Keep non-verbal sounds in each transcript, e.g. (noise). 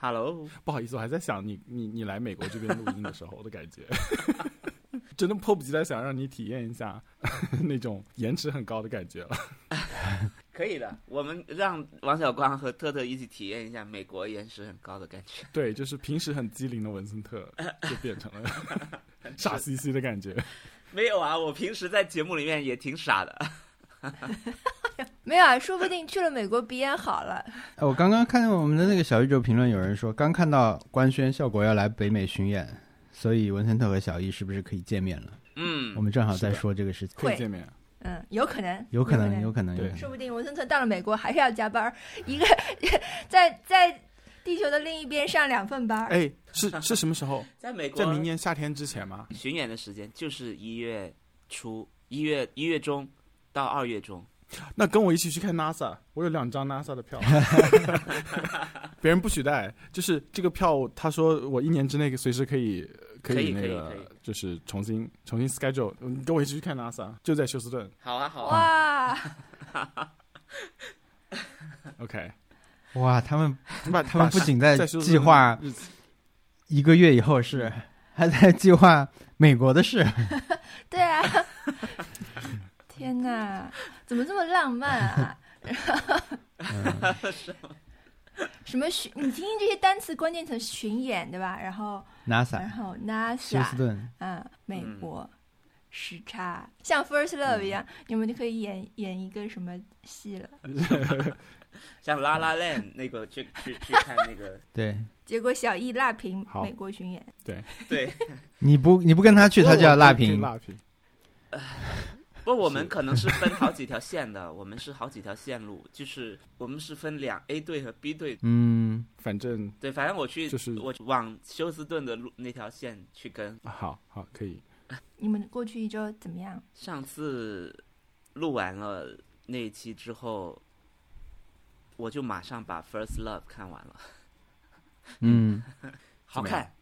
Hello，(laughs) 不好意思，我还在想你你你来美国这边录音的时候的感觉，(laughs) 真的迫不及待想让你体验一下 (laughs) 那种延迟很高的感觉了。可以的，我们让王小光和特特一起体验一下美国延迟很高的感觉。对，就是平时很机灵的文森特，就变成了傻兮兮的感觉。没有啊，我平时在节目里面也挺傻的。(laughs) 没有啊，说不定去了美国鼻炎好了。哎我刚刚看见我们的那个小宇宙评论，有人说刚看到官宣效果要来北美巡演，所以文森特和小易是不是可以见面了？嗯我，们正好在说这个事情，可以会见面，嗯，有可能，有可能，有有可能，对有可能说不定文森特到了美国还是要加班，一个 (laughs) 在在地球的另一边上两份班儿。哎，是是什么时候？在美国在明年夏天之前吗？巡演的时间就是一月初，一月一月中到二月中。那跟我一起去看 NASA，我有两张 NASA 的票，(laughs) 别人不许带，就是这个票，他说我一年之内随时可以可可以那个就是重新重新 schedule，你跟我一起去看 NASA，就在休斯顿。好啊，好啊。哇，，(laughs) OK，哇，他们把他们不仅在计划一个月以后是，还在计划美国的事。(laughs) 对啊，天哪，怎么这么浪漫啊？(laughs) 什么巡？你听听这些单词关键词：巡演，对吧？然后，NASA 然后 NASA，顿，嗯，美嗯国。时差像 First Love 一样，你们就可以演演一个什么戏了？(laughs) (laughs) 像拉拉链那个去去去看那个，对，结果小易辣评美国巡演，对。你不你不跟他去，他就要辣评。辣评，不，我们可能是分好几条 (laughs) 线的，我们是好几条线路，就是我们是分两 A 队和 B 队。嗯，反正对，反正我去就是我往休斯顿的路那条线去跟。啊好好可以，你们过去一周怎么样？上次录完了那一期之后，我就马上把《First Love》看完了，嗯，(laughs) 好看，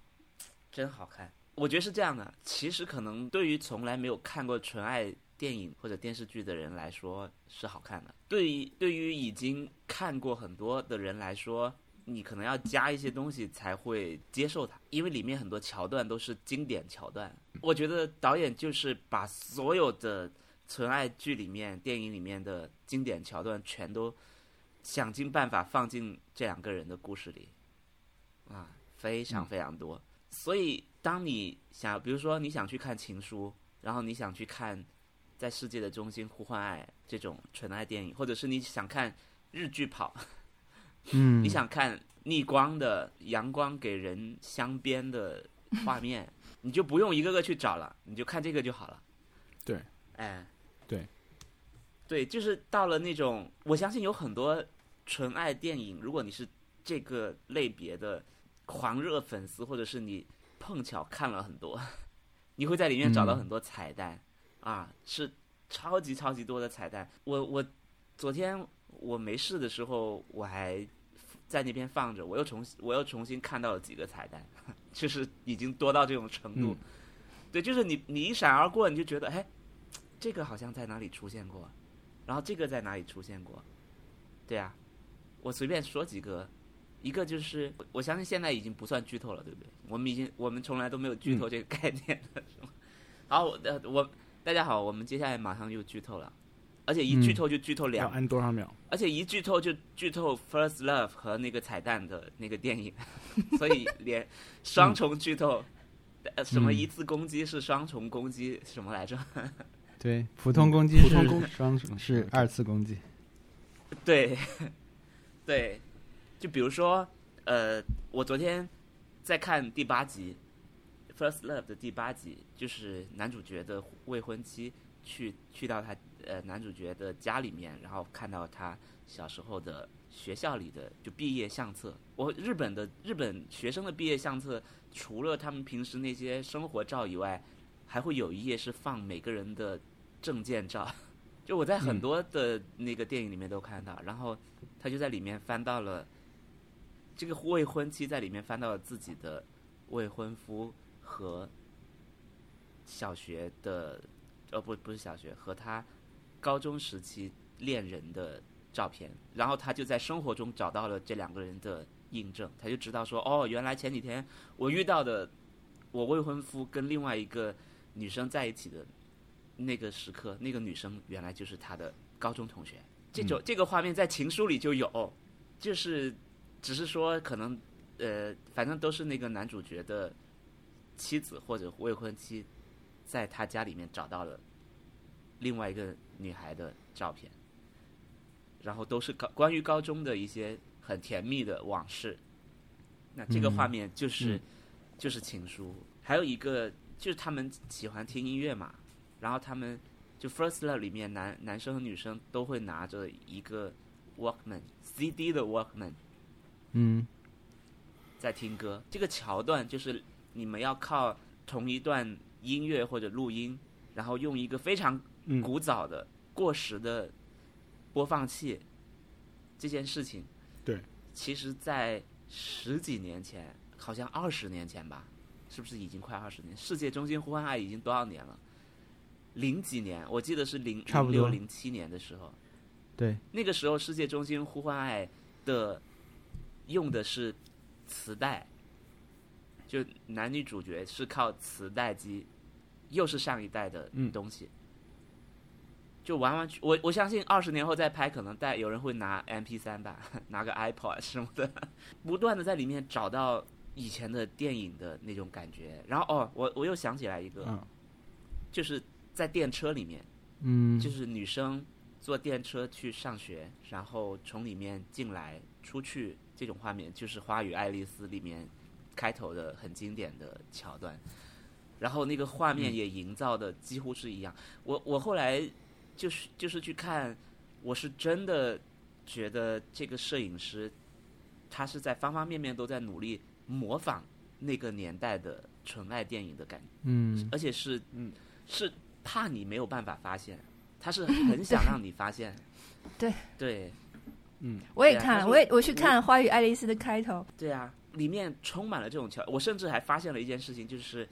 真好看。我觉得是这样的，其实可能对于从来没有看过纯爱电影或者电视剧的人来说是好看的，对于对于已经看过很多的人来说，你可能要加一些东西才会接受它，因为里面很多桥段都是经典桥段。我觉得导演就是把所有的纯爱剧里面、电影里面的经典桥段全都想尽办法放进这两个人的故事里，啊，非常非常多。所以，当你想，比如说你想去看《情书》，然后你想去看《在世界的中心呼唤爱》这种纯爱电影，或者是你想看日剧跑，(laughs) 嗯，你想看逆光的阳光给人镶边的画 (laughs) 面，你就不用一个个去找了，你就看这个就好了。对，哎，对，对，就是到了那种，我相信有很多纯爱电影，如果你是这个类别的狂热粉丝，或者是你碰巧看了很多，你会在里面找到嗯。很多彩蛋、啊，是超级超级多的彩蛋。我我昨天我没事的时候，我还在那边放着，我又重新我又重新看到了几个彩蛋，(laughs) 就是已经多到这种程度。嗯对，就是你你一闪而过，你就觉得哎，这个好像在哪里出现过，然后这个在哪里出现过，对啊，我随便说几个，一个就是我相信现在已经不算剧透了，对不对？我们已经我们从来都没有剧透这个概念了，是吗？好，我呃我大家好，我们接下来马上就剧透了，而且一剧嗯透就剧透要两按多少秒？而且一剧透就剧透《First Love》和那个彩蛋的那个电影，(laughs) 所以连双重剧透，呃，什么嗯一次攻击是双重攻击，什么来着？(laughs) 对，普通攻击普通攻是双重是二次攻击。对，(laughs) 对，就比如说，呃，我昨天在看第八集《First Love》的第八集，就是男主角的未婚妻去去到他呃男主角的家里面，然后看到他小时候的学校里的就毕业相册。我日本的日本学生的毕业相册，除了他们平时那些生活照以外，还会有一页是放每个人的证件照。(laughs) 就我在很嗯多的那个电影里面都看到，然后他就在里面翻到了这个未婚妻在里面翻到了自己的未婚夫和小学的，呃不不是小学和他高中时期恋人的照片，然后他就在生活中找到了这两个人的印证，他就知道说，哦，原来前几天我遇到的我未婚夫跟另外一个女生在一起的那个时刻，那个女生原来就是他的高中同学。这种、这个画面在情书里就有，就是只是说可能呃，反正都是那个男主角的妻子或者未婚妻，在他家里面找到了另外一个女孩的照片，然后都是高关于高中的一些很甜蜜的往事。那这个画面就是、嗯就是情书，还有一个就是他们喜欢听音乐嘛，然后他们就 First Love 里面男男生和女生都会拿着一个 Walkman CD 的 Walkman 嗯在听歌。这个桥段就是你们要靠同一段音乐或者录音，然后用一个非常嗯。古早的、过时的播放器，这件事情，对，其实在十几年前，好像二十年前吧，是不是已经快二十年？世界中心呼唤爱已经多少年了？零几年，我记得是零差不多。零六零七年的时候，对，那个时候世界中心呼唤爱的用的是磁带，就男女主角是靠磁带机，又是上一代的嗯东西，就完完全我我相信二十年后再拍，可能带有人会拿 M P 三吧，拿个 iPod 什么的，不断的在里面找到以前的电影的那种感觉。然后哦，我我又想起来一个，嗯就是在电车里面。嗯，就是女生坐电车去上学，然后从里面进来出去，这种画面就是《花与爱丽丝》里面开头的很经典的桥段。然后那个画面也营造的几乎是一样。我我后来就是就是去看，我是真的觉得这个摄影师他是在方方面面都在努力模仿那个年代的纯爱电影的感觉。嗯而且是嗯是怕你没有办法发现，他是很想让你发现。(laughs) 对对嗯我也看了，啊我也我去看《花与爱丽丝》的开头，对啊，里面充满了这种桥。我甚至还发现了一件事情，就是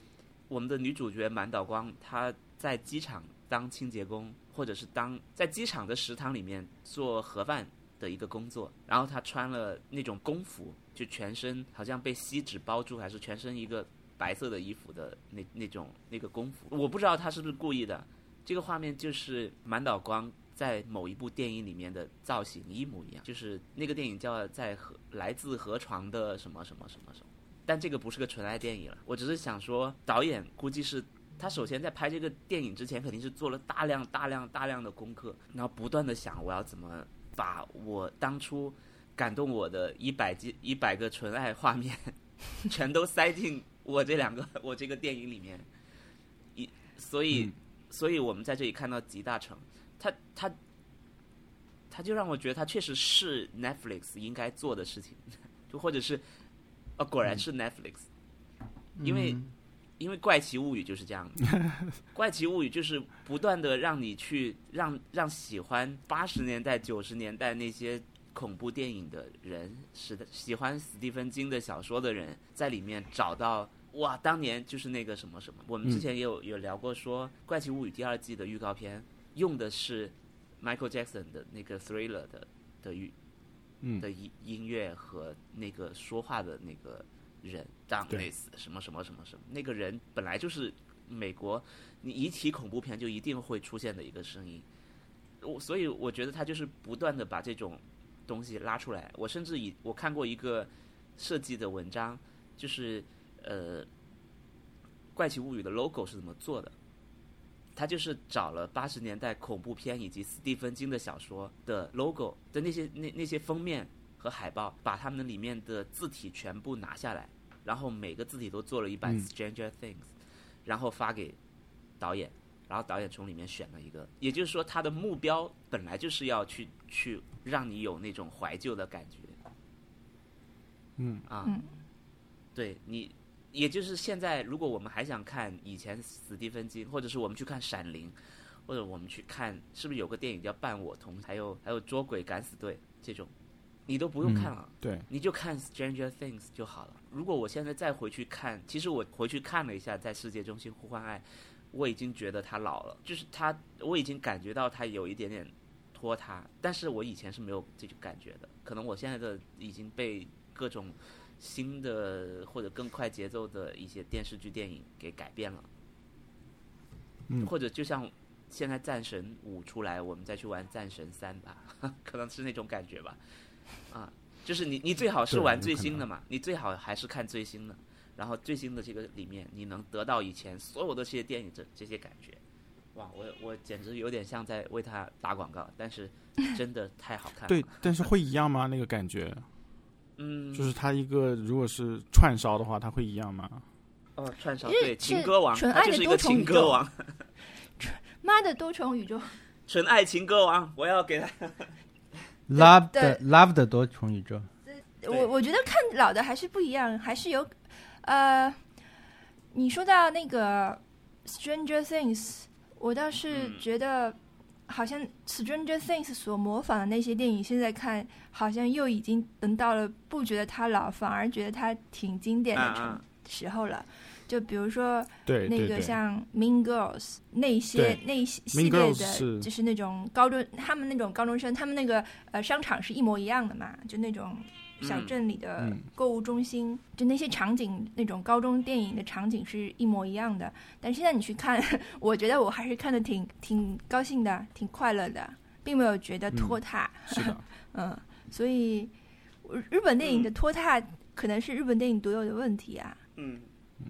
我们的女主角满岛光，她在机场当清洁工，或者是当在机场的食堂里面做盒饭的一个工作，然后她穿了那种工服，就全身好像被锡纸包住，还是全身一个白色的衣服的那那种那个工服，我不知道她是不是故意的。这个画面就是满岛光在某一部电影里面的造型一模一样，就是那个电影叫《在河来自河床的什么什么什么什么》，但这个不是个纯爱电影了。我只是想说，导演估计是他首先在拍这个电影之前，肯定是做了大量大量大量的功课，然后不断的想我要怎么把我当初感动我的一百几一百个纯爱画面，全都塞进我这两个我这个电影里面。一所以、所以我们在这里看到集大成，他他他就让我觉得他确实是 Netflix 应该做的事情，就或者是，哦，果然是 Netflix，、因为嗯。因为《怪奇物语》就是这样，《怪奇物语》就是不断的让你去让让喜欢八十年代九十年代那些恐怖电影的人，是的，喜欢史蒂芬金的小说的人，在里面找到哇，当年就是那个什么什么。我们之前也有、有聊过说，《怪奇物语》第二季的预告片用的是 Michael Jackson 的那个 Thriller 的的语嗯的音音乐和那个说话的那个人对 Darkness 什么什么什么什么，那个人本来就是美国，你一提恐怖片就一定会出现的一个声音。我所以我觉得他就是不断的把这种东西拉出来。我甚至以我看过一个设计的文章，就是呃，《怪奇物语》的 logo 是怎么做的。他就是找了八十年代恐怖片以及斯蒂芬金的小说的 logo 的那些那那些封面和海报，把他们里面的字体全部拿下来，然后每个字体都做了一版嗯。Stranger Things，、然后发给导演，然后导演从里面选了一个，也就是说他的目标本来就是要去去让你有那种怀旧的感觉，嗯。啊，嗯。对你，也就是现在，如果我们还想看以前史蒂芬金，或者是我们去看《闪灵》，或者我们去看，是不是有个电影叫《伴我同》，还有还有《捉鬼敢死队》这种，你都不用看了。对，你就看《Stranger Things》就好了。如果我现在再回去看，其实我回去看了一下，在世界中心呼唤爱，我已经觉得他老了，就是他，我已经感觉到他有一点点拖沓，但是我以前是没有这种感觉的，可能我现在的已经被各种新的或者更快节奏的一些电视剧、电影给改变了。嗯或者就像现在《战神五》出来，我们再去玩《战神三》吧，(laughs) 可能是那种感觉吧。啊，就是你你最好是玩最新的嘛，你最好还是看最新的，然后最新的这个里面你能得到以前所有的这些电影这这些感觉。哇，我我简直有点像在为他打广告，但是真的太好看了。对，但是会一样吗？那个感觉，嗯，就是它一个如果是串烧的话，它会一样吗？哦，串烧对情歌王，纯爱的多重宇宙情歌王，(laughs) 妈的多重宇宙，纯爱情歌王，我要给他 (laughs) Love 的 Love 的多重宇宙，我我觉得看老的还是不一样，还是有，呃，你说到那个 Stranger Things，我倒是嗯。觉得好像 Stranger Things 所模仿的那些电影，现在看好像又已经等到了不觉得它老，反而觉得它挺经典的时候了。就比如说那个像 Mean Girls 那些那一系列的，就是那种高中，他们那种高中生，他们那个呃商场是一模一样的嘛，就那种小嗯镇里的嗯购物中心，就那些场景，那种高中电影的场景是一模一样的。但是现在你去看，(laughs) 我觉得我还是看的挺挺高兴的，挺快乐的，并没有觉得拖沓。是的，(laughs) 嗯，所以日本电影的拖沓可能是日本电影独有的问题啊。嗯，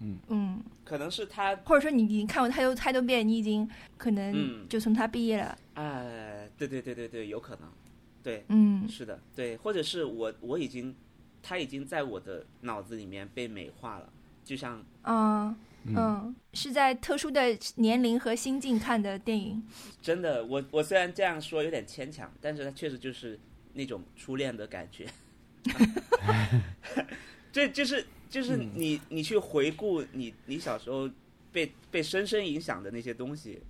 嗯，嗯，可能是他或者说你已经看过太多太多遍，你已经可能嗯就从他毕业了。哎，对对对对对，有可能，对，嗯是的，对，或者是我我已经，他已经在我的脑子里面被美化了，就像嗯嗯，嗯，是在特殊的年龄和心境看的电影。真的，我我虽然这样说有点牵强，但是它确实就是那种初恋的感觉。(laughs) 这就是就是嗯你你去回顾你你小时候被被深深影响的那些东西，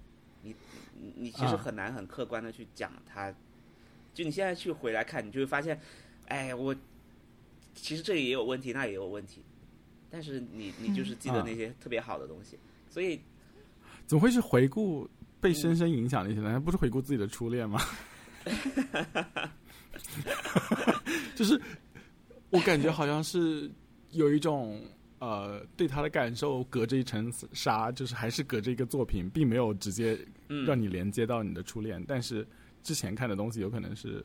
你你你其实啊很难很客观的去讲它。就你现在去回来看，你就会发现，哎，我其实这里也有问题，那也有问题，但是你你就是记得啊那些特别好的东西，所以怎么会是回顾被深深影响的一些？难道不是回顾自己的初恋吗？(laughs) 就是我感觉好像是有一种呃，对他的感受隔着一层纱，就是还是隔着一个作品，并没有直接嗯，让你连接到你的初恋，但是之前看的东西有可能是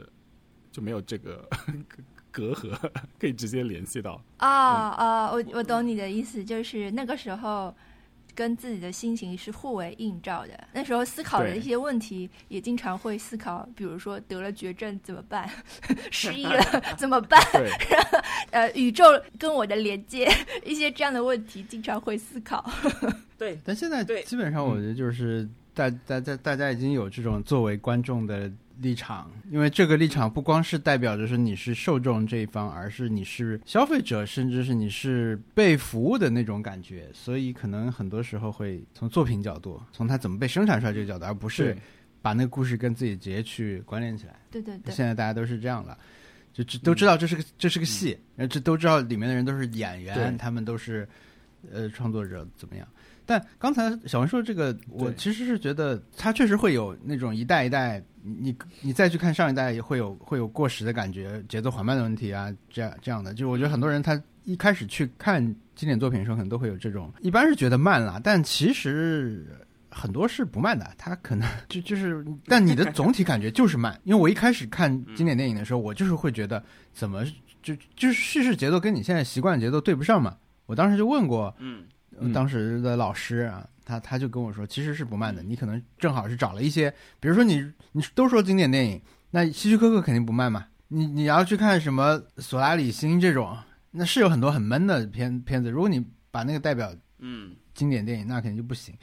就没有这个 (laughs) 隔阂，可以直接联系到。啊啊，我我懂你的意思，就是那个时候跟自己的心情是互为映照的。那时候思考的一些问题，也经常会思考，比如说得了绝症怎么办，(laughs) 失忆了 (laughs) 怎么办？对，呃，宇宙跟我的连接，一些这样的问题，经常会思考。对，但现在对基本上我觉得就是大大家大家已经有这种作为观众的立场，因为这个立场不光是代表着是你是受众这一方，而是你是消费者，甚至是你是被服务的那种感觉，所以可能很多时候会从作品角度，从它怎么被生产出来这个角度，而不是，把那个故事跟自己直接去关联起来。对对对，现在大家都是这样了，就知都知道这是个这是个戏，然后这都知道里面的人都是演员，他们都是呃创作者怎么样。但刚才小文说这个，我其实是觉得它确实会有那种一代一代，你你你再去看上一代也会有会有过时的感觉，节奏缓慢的问题啊，这样这样的。就是我觉得很多人他一开始去看经典作品的时候，可能都会有这种，一般是觉得慢了，但其实很多是不慢的，它可能 (laughs) 就就是，但你的总体感觉就是慢。因为我一开始看经典电影的时候，我就是会觉得怎么就就是叙事节奏跟你现在习惯节奏对不上嘛。我当时就问过嗯当时的老师啊，他他就跟我说，其实是不慢的，你可能正好是找了一些，比如说你你都说经典电影，那希区柯克肯定不慢嘛。你你要去看什么索拉里星这种，那是有很多很闷的片片子。如果你把那个代表嗯经典电影，那肯定就不行。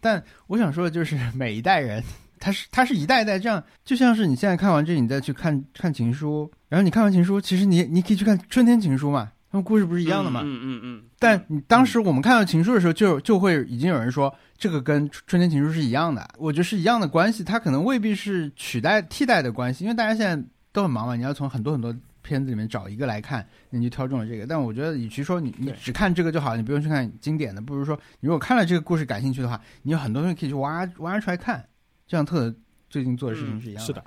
但我想说的就是，(laughs) 每一代人，他是他是一代一代这样，就像是你现在看完这，你再去看看情书，然后你看完情书，其实你你可以去看春天情书嘛，他们故事不是一样的嘛。嗯嗯嗯，但你当时我们看到情书的时候就，就会已经有人说这个跟春天情书是一样的，我觉得是一样的关系，它可能未必是取代替代的关系，因为大家现在都很忙嘛，你要从很多很多片子里面找一个来看，你就挑中了这个。但我觉得，与其说你你只看这个就好，你不用去看经典的，不如说你如果看了这个故事感兴趣的话，你有很多东西可以去挖挖出来看，就像特最近做的事情是一样的。是的，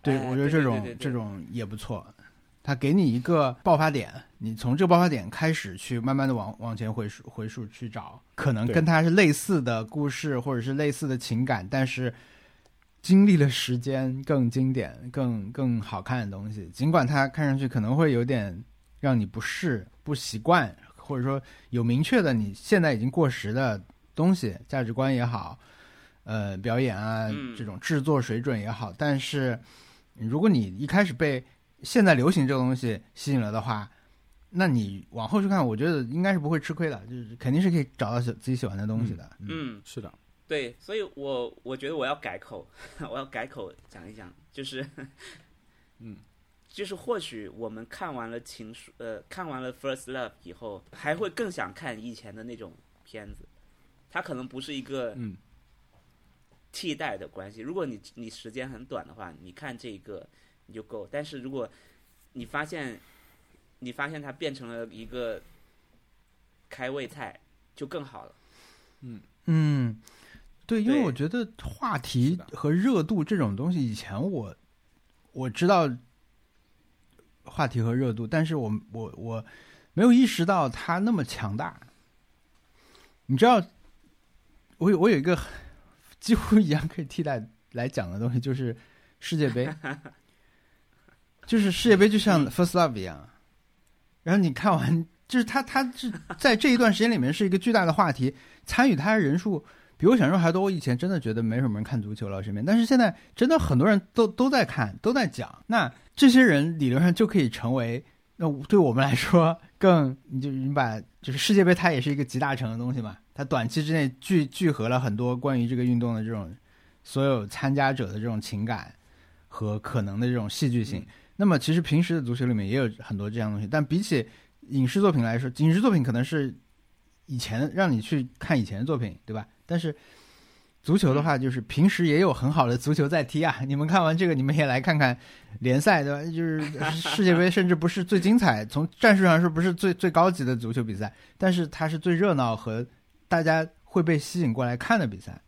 对，哎我觉得这种这种也不错。它给你一个爆发点，你从这个爆发点开始去慢慢的往往前回溯回溯去找，可能跟它是类似的故事或者是类似的情感，但是经历了时间更经典、更更好看的东西，尽管它看上去可能会有点让你不适、不习惯，或者说有明确的你现在已经过时的东西，价值观也好，呃，表演啊嗯这种制作水准也好，但是如果你一开始被现在流行这个东西吸引了的话，那你往后去看，我觉得应该是不会吃亏的，就是肯定是可以找到自己喜欢的东西的。嗯，是的，对，所以我我觉得我要改口，(laughs) 我要改口讲一讲，就是，(laughs) 嗯，(laughs) 就是或许我们看完了《情书》，呃，看完了《First Love》以后，还会更想看以前的那种片子，它可能不是一个嗯替代的关系。如果你你时间很短的话，你看这个你就够。但是如果你发现你发现它变成了一个开胃菜，就更好了。嗯嗯，对，因为我觉得话题和热度这种东西，以前我我知道话题和热度，但是我我我没有意识到它那么强大。你知道，我有我有一个几乎一样可以替代来讲的东西，就是世界杯，(laughs) 就是世界杯就像 First Love 一样，然后你看完，就是他，他是在这一段时间里面是一个巨大的话题，参与他的人数比我想象还多。我以前真的觉得没什么人看足球了，身边，但是现在真的很多人都都在看，都在讲。那这些人理论上就可以成为，那对我们来说更，你就你把就是世界杯，它也是一个集大成的东西嘛，它短期之内聚聚合了很多关于这个运动的这种所有参加者的这种情感和可能的这种戏剧性。那么其实平时的足球里面也有很多这样东西，但比起影视作品来说，影视作品可能是以前让你去看以前的作品，对吧？但是足球的话，就是平时也有很好的足球在踢啊。(laughs) 你们看完这个，你们也来看看联赛，对吧？就是世界杯，甚至不是最精彩，从战术上说不是最最高级的足球比赛，但是它是最热闹和大家会被吸引过来看的比赛。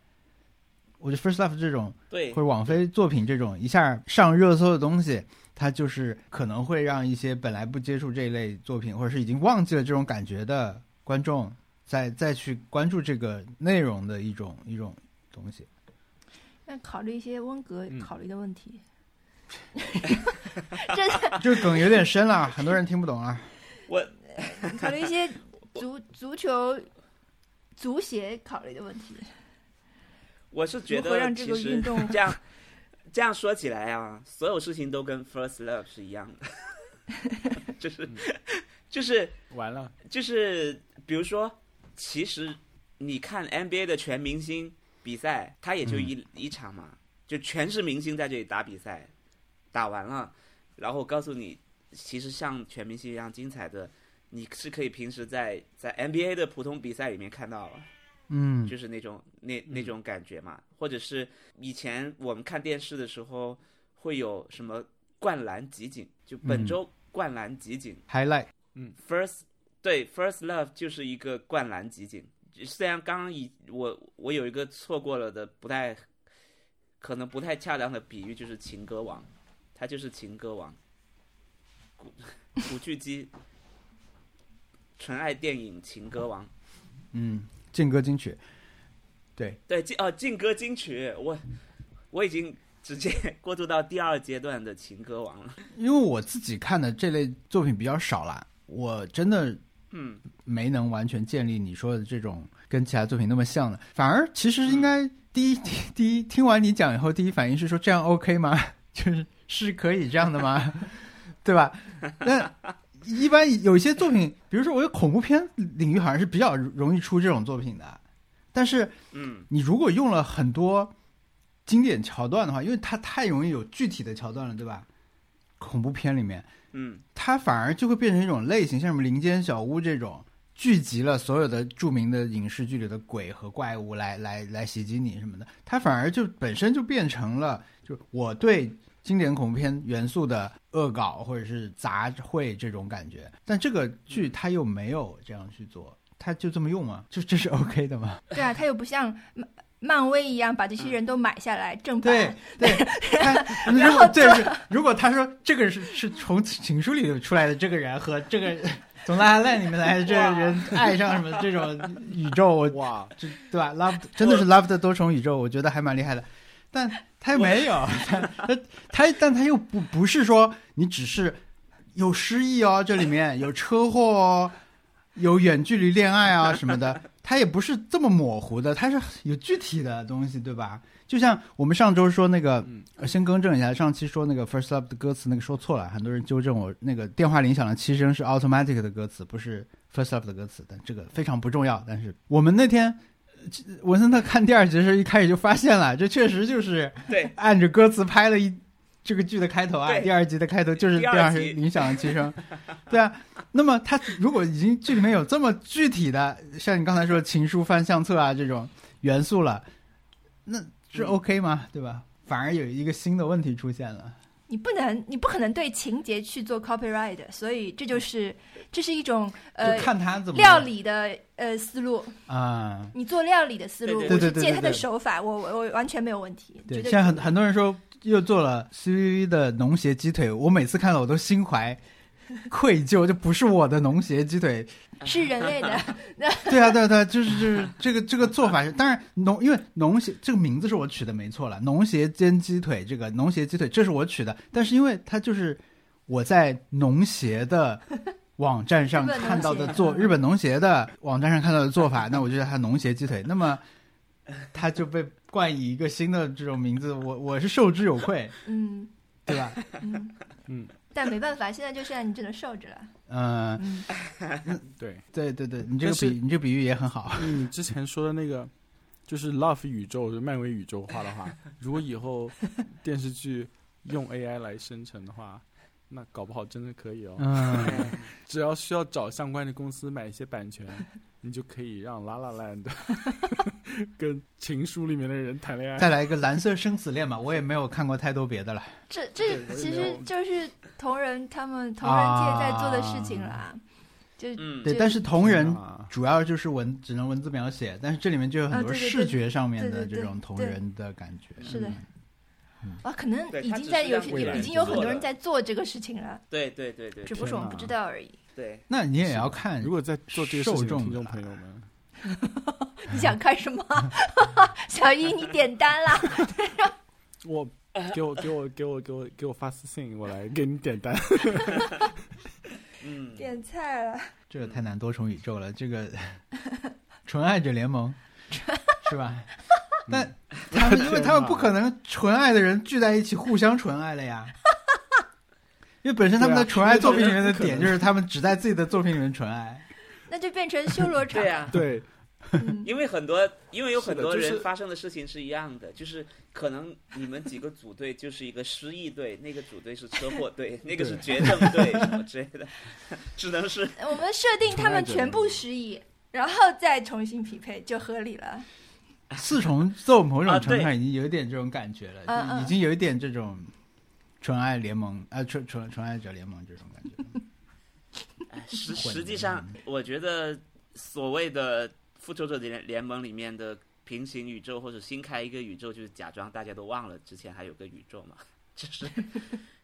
我觉得 First Love 这种对或者网飞作品这种一下上热搜的东西，它就是可能会让一些本来不接触这一类作品，或者是已经忘记了这种感觉的观众，再再去关注这个内容的一种一种东西。那考虑一些温格嗯考虑的问题。(laughs) 真的 (laughs) 这梗有点深了，很多人听不懂啊。(laughs) 我考虑一些足足球足协考虑的问题。我是觉如何得让这个其实运动这样这样说起来啊，所有事情都跟 First Love 是一样的，(laughs) 就是就是完了，就是，比如说，其实你看 NBA 的全明星比赛，它也就一、一场嘛，就全是明星在这里打比赛，打完了，然后告诉你，其实像全明星一样精彩的，你是可以平时在在 NBA 的普通比赛里面看到。嗯。就是那种那那种感觉嘛，或者是以前我们看电视的时候会有什么灌篮集锦，就本嗯。周灌篮集锦、，highlight，First 对 First Love 就是一个灌篮集锦。虽然刚刚以我我有一个错过了的不太可能不太恰当的比喻，就是情歌王，他就是情歌王，古古巨基，(laughs) 纯爱电影情歌王。嗯，劲歌金曲，对，对，劲哦，劲歌金曲，我我已经直接 (laughs) 过渡到第二阶段的情歌王了。因为我自己看的这类作品比较少啦，我真的嗯，没能完全建立你说的这种跟其他作品那么像的，反而其实应该第一第第一听完你讲以后，第一反应是说这样 OK 吗？(laughs) 就是是可以这样的吗？(laughs) 对吧？那一般有一些作品，比如说我有恐怖片领域好像是比较容易出这种作品的，但是嗯，你如果用了很多经典桥段的话，因为它太容易有具体的桥段了，对吧？恐怖片里面，嗯，它反而就会变成一种类型，像什么《林间小屋》这种，聚集了所有的著名的影视剧里的鬼和怪物来来来袭击你什么的，它反而就本身就变成了，就我对经典恐怖片元素的恶搞或者是杂烩这种感觉。但这个剧它又没有这样去做，它就这么用吗？(laughs) 就这是 OK 的吗？(laughs) 对啊，它又不像漫威一样把这些人都买下来正对版。对，他 (laughs) 然后如果对，如果他说这个是是从情书里出来的这个人和这个从拉拉链里面来的这个人爱上什么这种宇宙，哇，这对吧？Love 真的是 Love 的多重宇宙，我觉得还蛮厉害的。但他又没有，(laughs) 他他他，但他又不不是说你只是有失忆哦，这里面 (laughs) 有车祸哦，有远距离恋爱啊什么的，他也不是这么模糊的，他是有具体的东西，对吧？就像我们上周说那个，先更正一下，上期说那个 First Love 的歌词那个说错了，很多人纠正我，那个电话铃响了七声是 Automatic 的歌词，不是 First Love 的歌词，但这个非常不重要。但是我们那天呃文森特看第二集的时候，一开始就发现了，这确实就是对，按着歌词拍了一这个剧的开头啊，第二集的开头就是电话第二集铃响了七声，(laughs) 对啊。那么他如果已经剧里面有这么具体的，像你刚才说的情书翻相册啊这种元素了，那是嗯 OK 吗？对吧？反而有一个新的问题出现了。你不能，你不可能对情节去做 copyright，所以这就是这是一种呃看他怎么料理的呃思路。啊。你做料理的思路，对我借他的手法，我我我完全没有问题。对，现在很很多人说又做了 CVV 的农协鸡腿，我每次看到我都心怀 (laughs) 愧疚，这不是我的农协鸡腿，是人类的，对啊，对啊，对啊，就是就是这个这个做法是，当然农因为农协这个名字是我取的没错了，农协煎鸡腿这个农协鸡腿这是我取的，但是因为它就是我在农协的网站上看到的做 (laughs) 日本农协的网站上看到的做法，那我就叫它农协鸡腿，那么它就被冠以一个新的这种名字，我我是受之有愧，嗯。对吧？嗯。嗯，但没办法，现在就现在，你只能受着了。嗯、(laughs) 嗯，对，对对对，你这个比你这个比喻也很好，你之前说的那个，就是 Love 宇宙，就漫威宇宙化的话，如果以后电视剧用 AI 来生成的话，那搞不好真的可以哦。嗯。(laughs) 只要需要找相关的公司买一些版权，你就可以让 La La Land (laughs) 跟情书里面的人谈恋爱。再来一个蓝色生死恋吧，我也没有看过太多别的了。这这其实就是同人他们同人界在做的事情啦。就嗯，对，但是同人啊主要就是文只能文字描写，但是这里面就有很多视觉上面的这种同人的感觉。是的嗯，啊，可能已经在有是让未来已经有很多人在做这个事情了，对对对对，只不过是我们不知道而已。对，那你也要看如果在做这个事受情听众朋友们，(laughs) 你想看什么？(laughs) 小一，你点单啦！(laughs) 我给我给我给我给我给我发私信，我来给你点单。嗯，点菜了。这个太难多重宇宙了，这个纯爱者联盟是吧？但 (laughs) 他们因为他们不可能纯爱的人聚在一起互相纯爱了呀。(laughs) 因为本身他们的纯爱作品里面的点就是他们只在自己的作品里面纯爱。那就变成修罗场。(laughs) 对啊，对，嗯，因为很多，因为有很多就是人发生的事情是一样的，就是可能你们几个组队就是一个失忆队，那个组队是车祸队，那个是绝症队什么之类的，只能是我们设定他们全部失忆，然后再重新匹配就合理了。四重奏某种程度上已经有一点这种感觉了，已经有一点这种纯爱联盟啊，纯纯纯爱者联盟这种感觉。哎实实际上，我觉得所谓的复仇者联联盟里面的平行宇宙或者新开一个宇宙，就是假装大家都忘了之前还有个宇宙嘛，(laughs) 就是。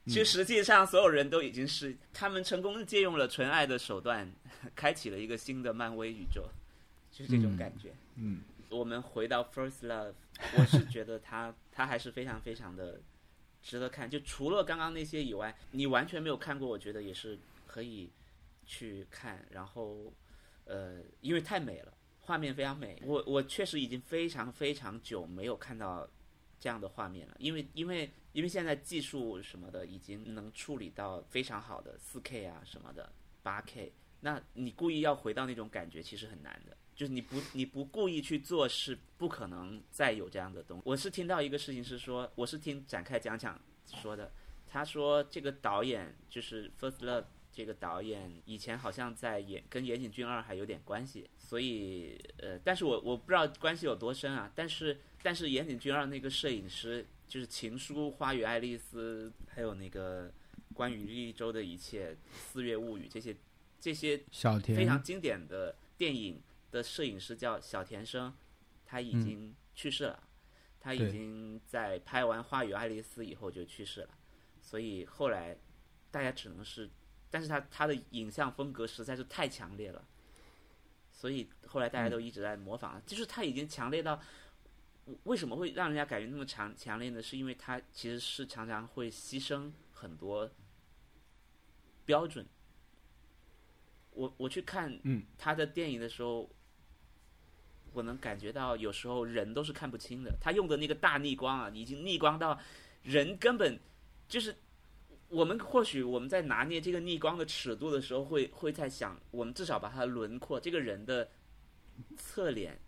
其实实际上，所有人都已经是他们成功地借用了纯爱的手段，(laughs) 开启了一个新的漫威宇宙，就是这种嗯感觉。嗯，我们回到 First Love，(laughs) 我是觉得它它还是非常非常的值得看。就除了刚刚那些以外，你完全没有看过，我觉得也是可以去看。然后呃，因为太美了，画面非常美。我我确实已经非常非常久没有看到这样的画面了，因为因为因为现在技术什么的已经能处理到非常好的4 K 啊什么的8 K，那你故意要回到那种感觉，其实很难的。就是你不你不故意去做，是不可能再有这样的东西。我是听到一个事情是说，我是听展开讲讲说的，他说这个导演就是《First Love》这个导演以前好像在演跟岩井俊二还有点关系，所以呃，但是我我不知道关系有多深啊。但是但是岩井俊二那个摄影师就是《情书》《花与爱丽丝》，还有那个关于绿洲的一切，《四月物语》这些这些非常经典的电影的摄影师叫小田生，他已经去世了，他已经在拍完《花与爱丽丝》以后就去世了，所以后来大家只能是，但是他他的影像风格实在是太强烈了，所以后来大家都一直在模仿，就是他已经强烈到。为什么会让人家感觉那么强强烈呢？是因为他其实是常常会牺牲很多标准。我我去看嗯他的电影的时候，我能感觉到有时候人都是看不清的。他用的那个大逆光啊，已经逆光到人根本就是我们或许我们在拿捏这个逆光的尺度的时候会，会在想，我们至少把他的轮廓，这个人的侧脸，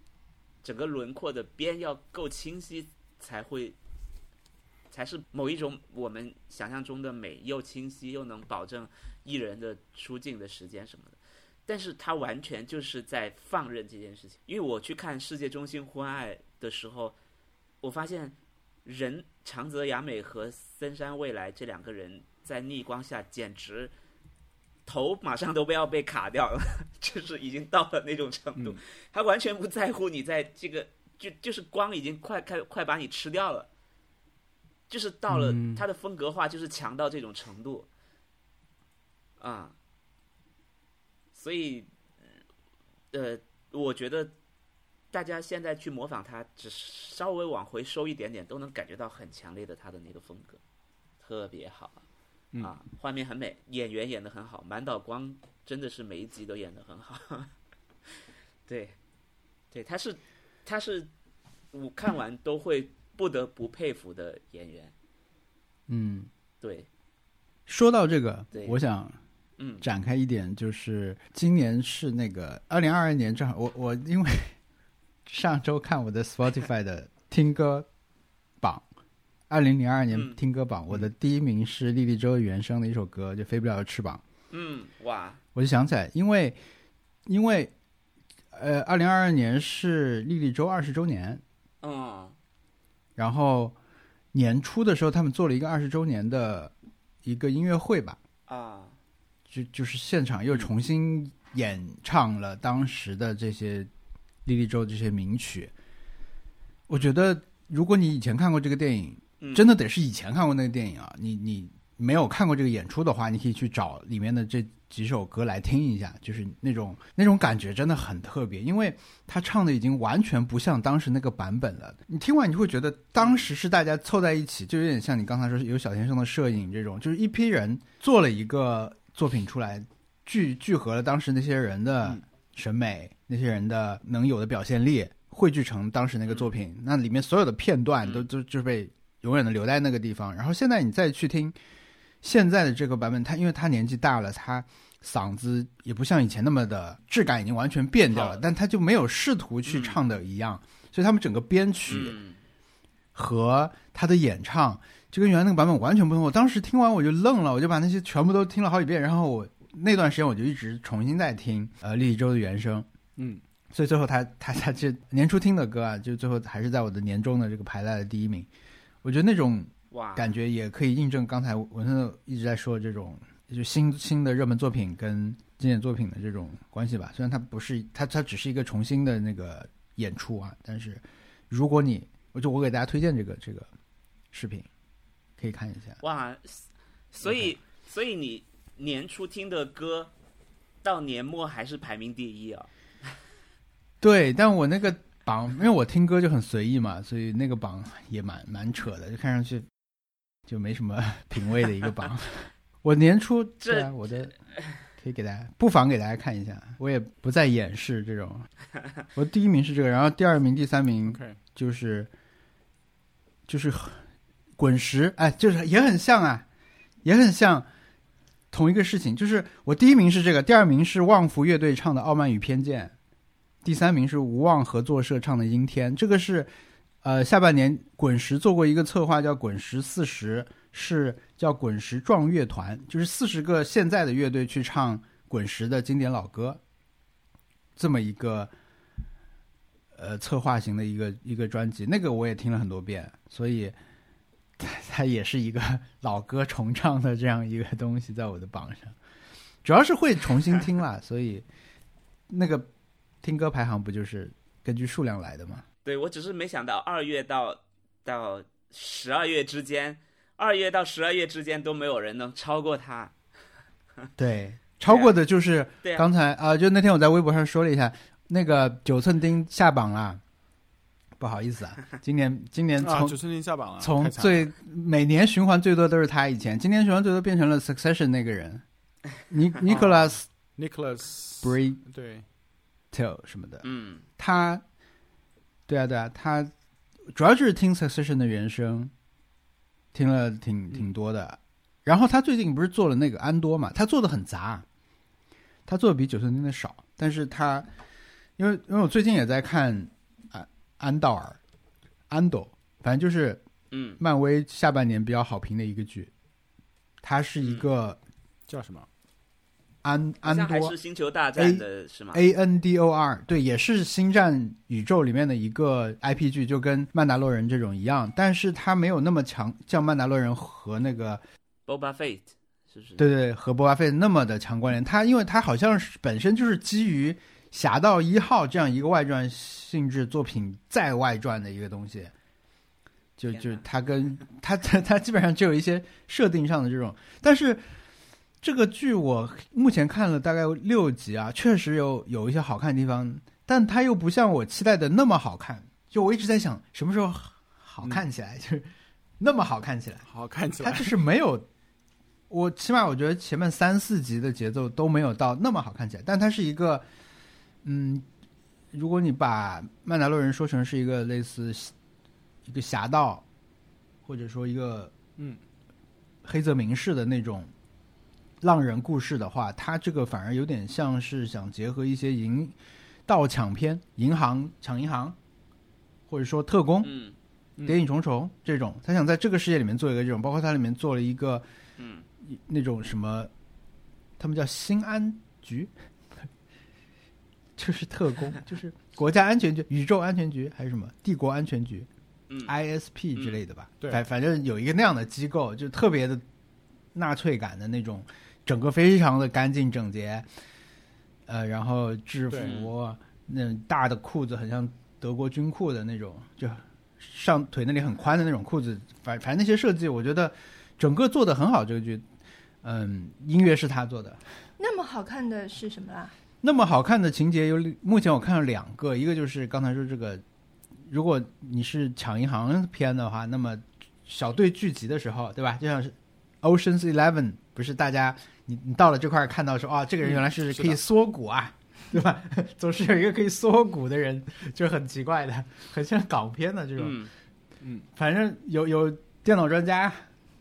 整个轮廓的边要够清晰，才会才是某一种我们想象中的美，又清晰又能保证艺人的出镜的时间什么的。但是他完全就是在放任这件事情，因为我去看《世界中心呼爱》的时候，我发现人长泽雅美和森山未来这两个人在逆光下简直头马上都不要被卡掉了，(laughs) 就是已经到了那种程度，嗯。他完全不在乎你在这个就就是光已经快快快把你吃掉了，就是到了嗯。他的风格化就是强到这种程度，啊、所以呃，我觉得大家现在去模仿他，只是稍微往回收一点点，都能感觉到很强烈的他的那个风格，特别好嗯啊，画面很美，演员演的很好，满岛光真的是每一集都演的很好，(laughs) 对，对，他是他是我看完都会不得不佩服的演员，嗯，对，说到这个对，我想嗯。展开一点，就是今年是那个二零二二年，正好我我因为上周看我的 Spotify 的听歌榜，二零零二年嗯。听歌榜，我的第一名是莉莉周原声的一首歌，就《飞不了的翅膀》。嗯，哇，我就想起来，因为因为呃，二零二二年是莉莉周二十周年，嗯。然后年初的时候他们做了一个二十周年的一个音乐会吧，啊，就就是现场又重新演唱了当时的这些莉莉周这些名曲。我觉得，如果你以前看过这个电影，嗯真的得是以前看过那个电影啊，你你没有看过这个演出的话，你可以去找里面的这几首歌来听一下，就是那种那种感觉真的很特别，因为他唱的已经完全不像当时那个版本了。你听完你会觉得当时是大家凑在一起，就有点像你刚才说有小先生的摄影这种，就是一批人做了一个作品出来，聚聚合了当时那些人的嗯审美，那些人的能有的表现力，汇聚成当时那个作品。那里面所有的片段都都就是被永远的留在那个地方。然后现在你再去听现在的这个版本，他因为他年纪大了，他嗓子也不像以前那么的质感已经完全变掉了，但他就没有试图去唱的一样，所以他们整个编曲。嗯和他的演唱就跟原来那个版本完全不同。我当时听完我就愣了，我就把那些全部都听了好几遍，然后我那段时间我就一直重新在听呃莉莉周的原声，嗯，(laughs) 所以最后他他他这年初听的歌啊，就最后还是在我的年终的这个排在了第一名。我觉得那种哇，感觉也可以印证刚才文森特一直在说的这种，就新新的热门作品跟经典作品的这种关系吧。虽然它不是它它只是一个重新的那个演出啊，但是如果你，我就我给大家推荐这个这个视频，可以看一下。哇，所以所以你年初听的歌，到年末还是排名第一啊？对，但我那个榜，因为我听歌就很随意嘛，所以那个榜也蛮蛮扯的，就看上去就没什么品味的一个榜。(laughs) 我年初这我的可以给大家，不妨给大家看一下，我也不再掩饰这种。(laughs) 我第一名是这个，然后第二名、第三名就是就是滚石，哎，就是也很像啊，也很像同一个事情。就是我第一名是这个，第二名是旺福乐队唱的《傲慢与偏见》，第三名是无望合作社唱的《阴天》。这个是呃下半年滚石做过一个策划，叫“滚石四十”，是叫“滚石壮乐团”，就是四十个现在的乐队去唱滚石的经典老歌，这么一个。呃，策划型的一个一个专辑，那个我也听了很多遍，所以它 (laughs) 它也是一个老歌重唱的这样一个东西，在我的榜上，主要是会重新听啦，(laughs) 所以那个听歌排行不就是根据数量来的吗？对我只是没想到二月到到十二月之间，二月到十二月之间都没有人能超过他。(laughs) 对，超过的就是刚才啊、就那天我在微博上说了一下，那个九寸钉下榜了，不好意思啊，(laughs) 今年今年啊，从、九寸钉下榜了，从最每年循环最多都是他，以前今年循环最多变成了 Succession 那个人，(laughs) 尼 Nicholas Nicholas Britell 对。什么的，嗯，他，对啊对啊，他主要就是听 Succession 的原声，听了挺挺多的。然后他最近不是做了那个安多嘛，他做的很杂，他做的比九寸钉的少，但是他因为因为我最近也在看安安道尔安斗，反正就是嗯，漫威下半年比较好评的一个剧，它是一个叫什么？安安多是星球大战的是吗？A N D O R，对，也是星战宇宙里面的一个 IP 剧，就跟曼达洛人这种一样，但是它没有那么强，像曼达洛人和那个 Boba Fett 是不是？对对和波巴费那么的强关联。它因为它好像是本身就是基于《侠盗一号》这样一个外传性质作品再外传的一个东西，就就它跟它它它基本上就有一些设定上的这种，但是。这个剧我目前看了大概六集啊，确实有有一些好看的地方，但它又不像我期待的那么好看。就我一直在想，什么时候好看起来，(laughs) 就是那么好看起来。好看起来它就是没有，我起码我觉得前面三四集的节奏都没有到那么好看起来，但它是一个，嗯，如果你把曼达洛人说成是一个类似一个侠盗，或者说一个嗯。黑泽明式的那种浪人故事的话，它这个反而有点像是想结合一些银盗抢片、银行抢银行，或者说特工，嗯嗯。谍影重重这种，他想在这个世界里面做一个这种，包括它里面做了一个嗯。那种什么，他们叫新安局，就是特工，就是国家安全局、宇宙安全局还是什么帝国安全局嗯 ISP 之类的吧？对反反正有一个那样的机构，就特别的纳粹感的那种，整个非常的干净整洁，呃，然后制服那种大的裤子很像德国军裤的那种，就上腿那里很宽的那种裤子，反反正那些设计，我觉得整个做的很好。这个剧，嗯，音乐是他做的。那么好看的是什么啦？那么好看的情节有，目前我看了两个，一个就是刚才说这个，如果你是抢银行片的话，那么小队聚集的时候，对吧？就像是 Ocean's Eleven，不是大家你你到了这块儿看到说，哦，这个人原来是可以缩骨啊，对吧？(laughs) 总是有一个可以缩骨的人，就很奇怪的，很像港片的这种。嗯嗯反正有有电脑专家，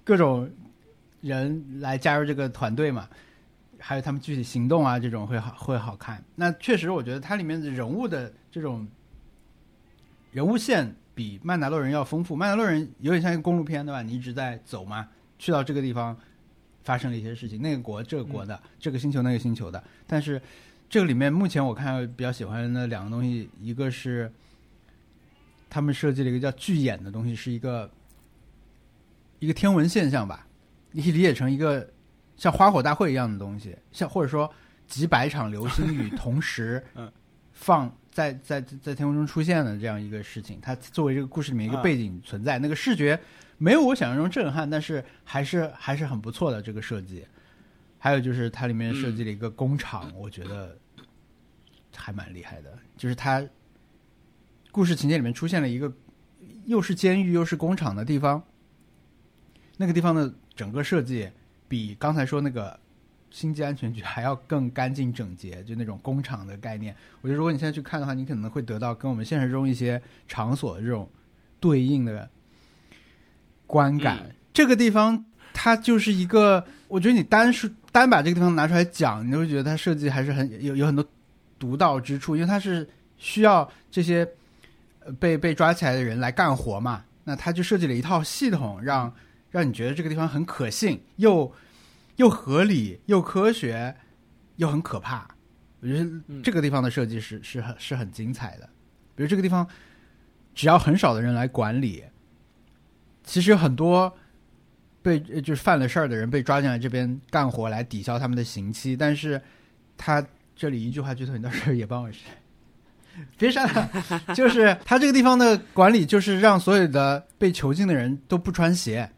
各种人来加入这个团队嘛，还有他们具体行动啊，这种会好会好看。那确实，我觉得它里面的人物的这种人物线比曼达洛人要丰富。曼达洛人有点像一个公路片，对吧？你一直在走嘛，去到这个地方发生了一些事情，那个国这个国的，这个星球那个星球的。但是这个里面目前我看比较喜欢的两个东西，一个是他们设计了一个叫巨眼的东西，是一个一个天文现象吧，你可以理解成一个像花火大会一样的东西，像或者说几百场流星雨 (laughs) 同时嗯。放在在在在天空中出现的这样一个事情，它作为这个故事里面一个啊背景存在，那个视觉没有我想象中震撼，但是还是还是很不错的这个设计。还有就是它里面设计了一个工厂，我觉得还蛮厉害的，就是它故事情节里面出现了一个又是监狱又是工厂的地方，那个地方的整个设计比刚才说那个星际安全局还要更干净整洁，就那种工厂的概念。我觉得如果你现在去看的话，你可能会得到跟我们现实中一些场所的这种对应的观感。嗯这个地方它就是一个，我觉得你单是单把这个地方拿出来讲，你就会觉得它设计还是很有有很多独到之处，因为它是需要这些呃被被抓起来的人来干活嘛，那他就设计了一套系统，让让你觉得这个地方很可信，又又合理，又科学，又很可怕。我觉得嗯这个地方的设计是是很是很精彩的。比如这个地方，只要很少的人来管理，其实有很多被呃就是犯了事儿的人被抓进来这边干活来抵消他们的刑期，但是他这里一句话剧透，你到时候也帮我 (laughs) 别删了，就是他这个地方的管理，就是让所有的被囚禁的人都不穿鞋。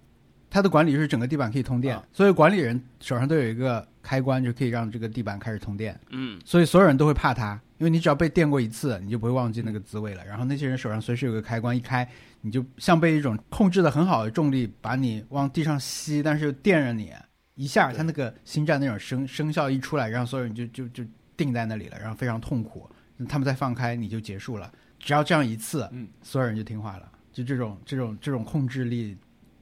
他的管理是整个地板可以通电，啊所以管理人手上都有一个开关，就可以让这个地板开始通电。嗯，所以所有人都会怕他，因为你只要被电过一次，你就不会忘记那个滋味了。然后那些人手上随时有个开关，一开你就像被一种控制的很好的重力把你往地上吸，但是又电着你一下，对他那个星战那种声声效一出来，然后所有人就就就定在那里了，然后非常痛苦。他们再放开你就结束了，只要这样一次，嗯，所有人就听话了。就这种这种这种控制力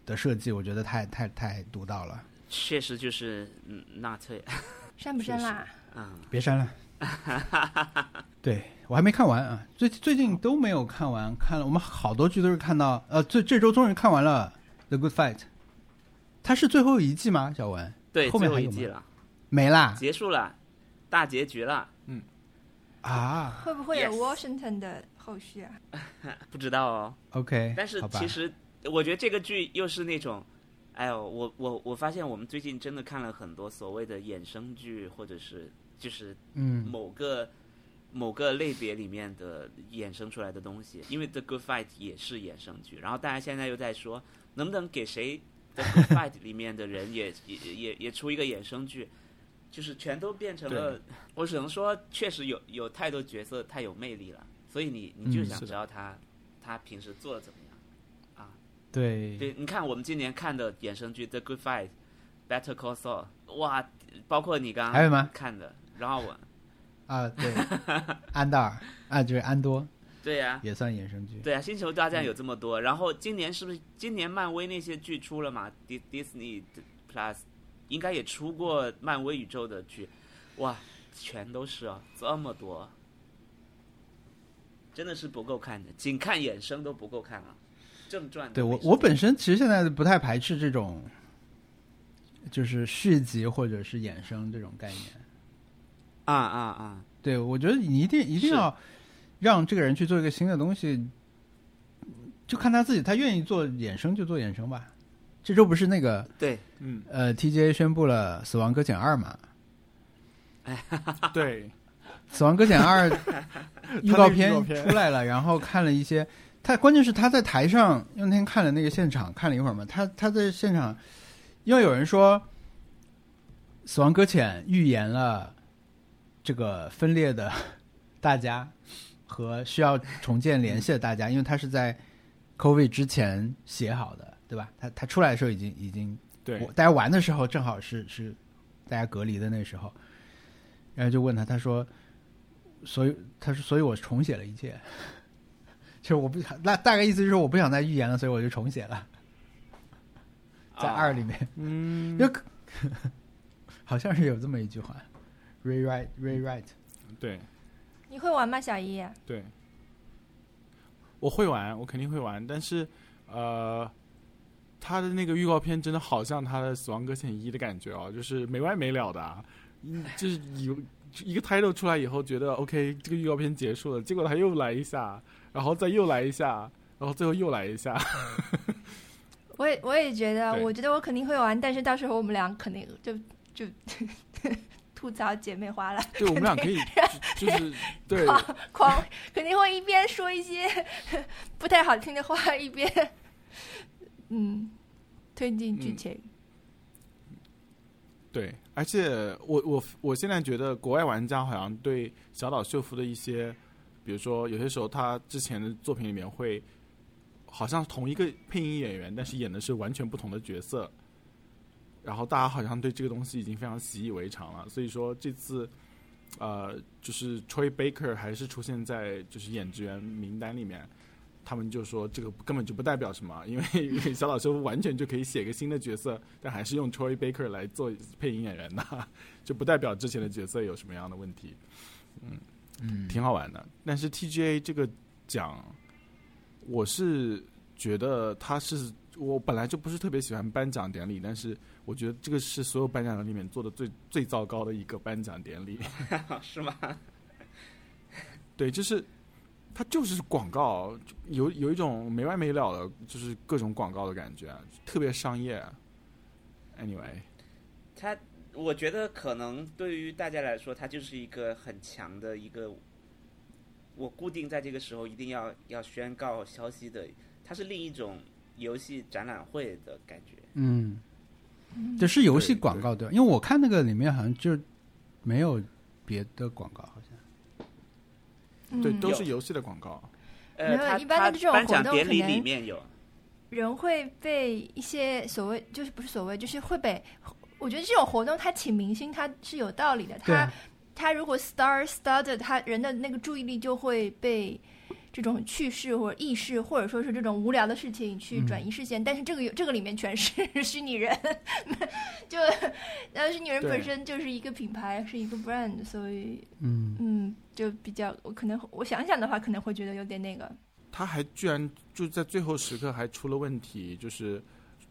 的设计，我觉得太太太独到了。确实就是嗯纳粹，(laughs) 删不删啦？嗯，别删了。(laughs) 对我还没看完啊，最最近都没有看完，看了我们好多剧都是看到，呃，这这周终于看完了《The Good Fight》，它是最后一季吗？小文？对，最后面还有吗？后一季了，没啦。结束了，大结局了，嗯。啊。会不会有 Washington 的后续啊？(laughs) 不知道哦。，OK，但是其实我觉得这个剧又是那种，哎呦，我我我发现我们最近真的看了很多所谓的衍生剧，或者是就是嗯。某个、某个类别里面的衍生出来的东西，因为《The Good Fight》也是衍生剧，然后大家现在又在说，能不能给谁《The Good Fight》里面的人也也也也出一个衍生剧，就是全都变成了，我只能说，确实有有太多角色太有魅力了，所以你你就想知道他、他平时做的怎么样。对对，你看我们今年看的衍生剧《The Good Fight》、《Better Call Saul》，哇，包括你刚刚还有吗？看的，然后我，啊，对，安达尔啊，就是安多 (laughs) 对呀、也算衍生剧，对啊，星球大战有这么多，然后今年是不是今年漫威那些剧出了嘛？Dis Disney Plus 应该也出过漫威宇宙的剧，哇，全都是啊，这么多，真的是不够看的，仅看衍生都不够看啊，正传对我我本身其实现在不太排斥这种，就是续集或者是衍生这种概念。啊啊啊，对，我觉得你一定一定要让这个人去做一个新的东西，就看他自己，他愿意做衍生就做衍生吧。这周不是那个对，嗯，呃 TGA 宣布了《死亡搁浅二》嘛，(laughs) 哎对，《死亡搁浅二》(laughs) 预告片出来了，然后看了一些，他关键是他在台上，那天看了那个现场，看了一会儿嘛，他他在现场，因为有人说《死亡搁浅》预言了这个分裂的大家和需要重建联系的大家，因为他是在 COVID 之前写好的，对吧？他他出来的时候已经已经对，大家玩的时候正好是是大家隔离的那时候，然后就问他，他说，所以他说，所以我重写了一切，就是我不想，那大概意思就是我不想再预言了，所以我就重写了，在啊二里面，嗯，有可 (laughs) 好像是有这么一句话，rewrite rewrite，对。你会玩吗，小一？对，我会玩，我肯定会玩，但是呃，他的那个预告片真的好像他的《死亡搁浅一》的感觉哦，就是没完没了的、啊，嗯，就是有一个 title 出来以后，觉得 OK，这个预告片结束了，结果他又来一下，然后再又来一下，然后最后又来一下，(laughs) 我也我也觉得，我觉得我肯定会玩，但是到时候我们俩肯定就就吐槽姐妹花了，对我们俩可以就就是 (laughs) 对狂狂肯定会一边说一些不太好听的话，一边嗯推进剧嗯。情。对，而且我我我现在觉得国外玩家好像对小岛秀夫的一些，比如说有些时候他之前的作品里面会，好像同一个配音演员，但是演的是完全不同的角色，然后大家好像对这个东西已经非常习以为常了。所以说这次，呃，就是 Troy Baker 还是出现在就是演职员名单里面。他们就说这个根本就不代表什么，(laughs) 因为小岛秀夫完全就可以写个新的角色，但还是用 Troy Baker 来做配音演员的，(laughs) 就不代表之前的角色有什么样的问题。嗯，挺好玩的。但是 TGA 这个奖，我是觉得他是我本来就不是特别喜欢颁奖典礼，但是我觉得这个是所有颁奖典礼里面做的最最糟糕的一个颁奖典礼。(laughs) 是吗？对，就是它就是广告，有有一种没完没了的，就是各种广告的感觉，特别商业。Anyway，它，我觉得可能对于大家来说，它就是一个很强的一个我固定在这个时候一定要要宣告消息的，它是另一种游戏展览会的感觉。嗯，这是游戏广告对吧？因为我看那个里面好像就没有别的广告。对，都是游戏的广告。呃，一般的这种颁奖活动典礼可能里面有，人会被一些所谓就是不是所谓，就是会被，我觉得这种活动他请明星他是有道理的，他他如果 star studded，他人的那个注意力就会被这种趣事或者轶事，或者说是这种无聊的事情去嗯转移视线。但是这个有这个里面全是 (laughs) 虚拟人，(laughs) 就呃虚拟人本身就是一个品牌，是一个 brand，所以嗯，嗯，就比较我可能我想想的话，可能会觉得有点那个。他还居然就在最后时刻还出了问题，就是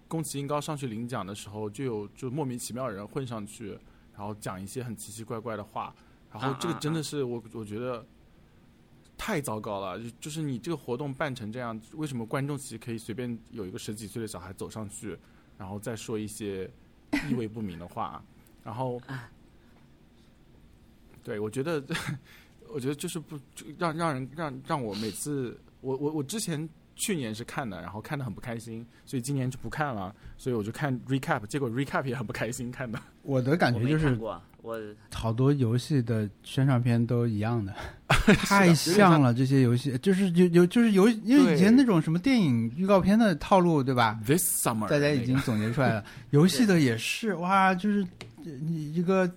宫崎英高上去领奖的时候，就有就莫名其妙的人混上去，然后讲一些很奇奇怪怪的话，然后这个真的是我我觉得太糟糕了，就就是你这个活动办成这样，为什么观众席可以随便有一个十几岁的小孩走上去，然后再说一些意味不明的话，(laughs) 然后，对我觉得。(laughs) 我觉得就是不就让让人让让我每次我我我之前去年是看的，然后看的很不开心，所以今年就不看了，所以我就看 recap，结果 recap 也很不开心看的。我的感觉就是我好多游戏的宣传片都一样的，(laughs) 太像了。这些游戏就是有有就是有，因为以前那种什么电影预告片的套路，对吧？This summer，大家已经总结出来了。(laughs) 游戏的也是哇，就是呃你一个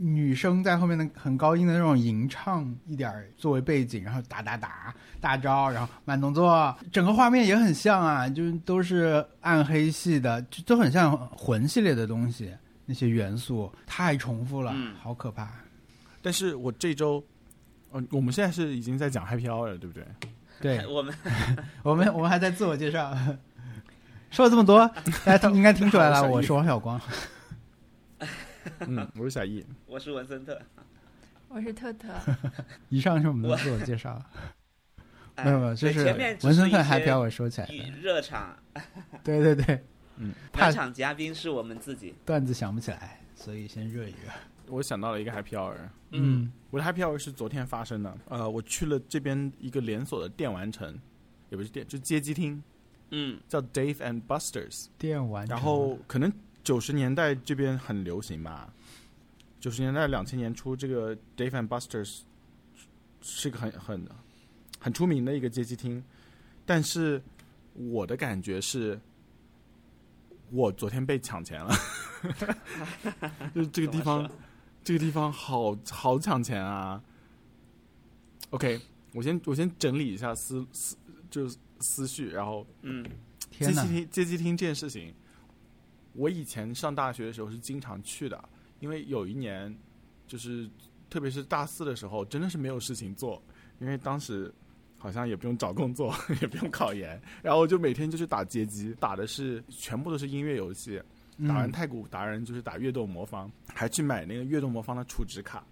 女生在后面的很高音的那种吟唱一点儿作为背景，然后打打打大招，然后慢动作，整个画面也很像啊，就是都是暗黑系的，就都很像魂系列的东西。那些元素太重复了，嗯好可怕。但是我这周，嗯、我们现在是已经在讲 Happy Hour 了，对不对？对我们我们，我们还在自我介绍。(laughs) 说了这么多，大家听应该听出来了，(laughs) 我是王小光。(laughs) 嗯，我是小易。我是文森特，我是特特，(laughs) 以上是我们的自我介绍。哎没有没有，就是前面文森特是一 Happy Hour 说起来的。热场，(laughs) 对对对，嗯，怕暖场嘉宾是我们自己。段子想不起来，所以先热一热。我想到了一个 Happy Hour，嗯，我的 Happy Hour 是昨天发生的。呃，我去了这边一个连锁的电玩城，也不是店，就街机厅，嗯叫 Dave and Buster's。电玩，然后可能九十年代这边很流行吧，九十年代两千年初，这个 Dave and Buster's 是个很很很出名的一个街机厅，但是我的感觉是，我昨天被抢钱了，(laughs) 就是这个地方，这个地方好好抢钱啊。OK，我先我先整理一下思思就是思绪，然后嗯。街机，厅街机厅这件事情，我以前上大学的时候是经常去的，因为有一年就是特别是大四的时候，真的是没有事情做，因为当时好像也不用找工作，(laughs) 也不用考研，然后就每天就去打街机，打的是全部都是音乐游戏，打完嗯太古达人就是打跃动魔方，还去买那个跃动魔方的储值卡，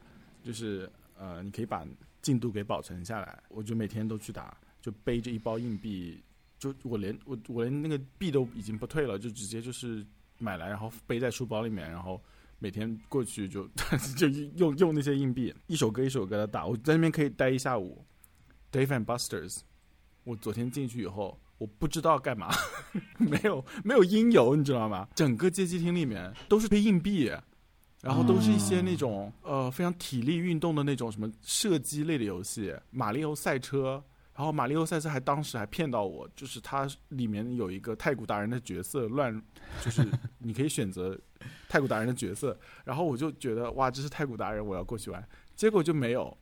就是呃，你可以把进度给保存下来。我就每天都去打，就背着一包硬币，就我连我我连那个币都已经不退了，就直接就是买来，然后背在书包里面，然后每天过去就 (laughs) 就用用那些硬币，一首歌一首歌的打。我在那边可以待一下午。Dave and Buster's，我昨天进去以后，我不知道干嘛，(laughs) 没有没有音游，你知道吗？整个街机厅里面都是推硬币，然后都是一些那种、呃非常体力运动的那种什么射击类的游戏，马里奥赛车。然后马里奥赛斯还当时还骗到我，就是它里面有一个太古达人的角色乱，就是 (laughs) 你可以选择太古达人的角色，然后我就觉得哇，这是太古达人，我要过去玩，结果就没有。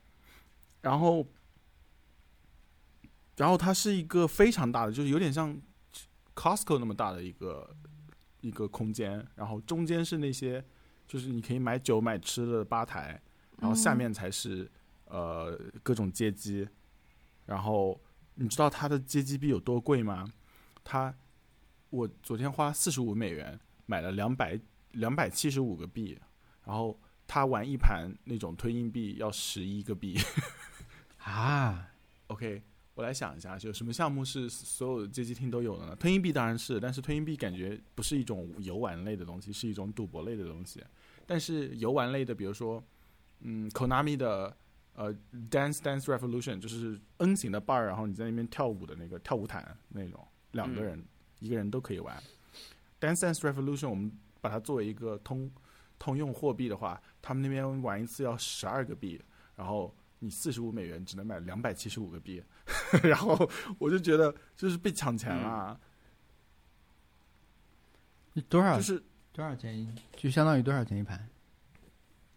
然后，然后它是一个非常大的，就是有点像 Costco 那么大的一个一个空间，然后中间是那些就是你可以买酒买吃的吧台，然后下面才是、呃各种街机，然后你知道它的街机币有多贵吗？它我昨天花四十五美元买了两百两百七十五个币，然后他玩一盘那种推硬币要十一个币。(laughs) 啊，OK，我来想一下，有什么项目是所有的街机厅都有的呢？推硬币当然是，但是推硬币感觉不是一种游玩类的东西，是一种赌博类的东西。但是游玩类的，比如说，嗯，Konami 的呃，Dance Dance Revolution，就是 N 型的 bar，然后你在那边跳舞的那个跳舞毯那种，两个人、一个人都可以玩。Dance Dance Revolution，我们把它作为一个通通用货币的话，他们那边玩一次要十二个币，然后你四十五美元只能买两百七十五个币，(laughs) 然后我就觉得就是被抢钱了，多少就是多少钱一？就相当于多少钱一盘？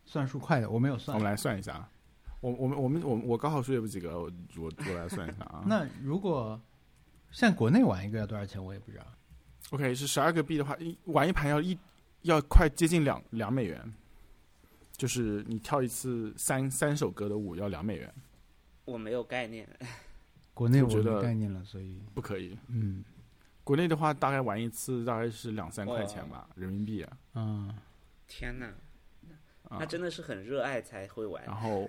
算数快的，我没有算我们。来算一下啊，我我们我们我我高考数学不及格，我我我来算一下啊。(laughs) 那如果在国内玩一个要多少钱，我也不知道。OK 是十二个币的话，一玩一盘要一要快接近两两美元，就是你跳一次三三首歌的舞要两美元，我没有概念。(laughs) 国内我我觉得概念了，所以不可以。嗯国内的话，大概玩一次大概是两三块钱吧，人民币啊。嗯，天哪，啊那真的是很热爱才会玩。然后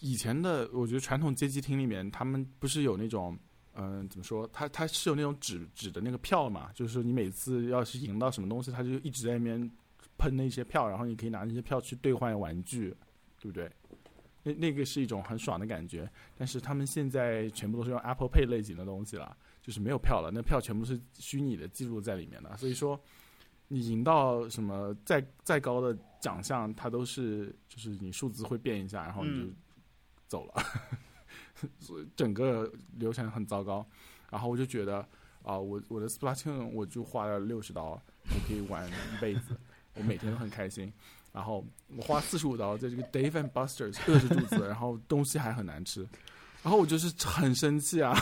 以前的，我觉得传统街机厅里面，他们不是有那种，嗯、怎么说？他他是有那种纸纸的那个票嘛，就是你每次要是赢到什么东西，他就一直在那边喷那些票，然后你可以拿那些票去兑换玩具，对不对？那那个是一种很爽的感觉。但是他们现在全部都是用 Apple Pay 类型的东西了，就是没有票了，那票全部是虚拟的记录在里面的，所以说。你赢到什么再再高的奖项，它都是就是你数字会变一下，然后你就走了，(laughs) 所以整个流程很糟糕。然后我就觉得啊、我我的 Splatoon 我就花了六十刀，我可以玩一辈子，我每天都很开心。然后我花四十五刀在这个 Dave and Buster's 饿着肚子，然后东西还很难吃，然后我就是很生气啊。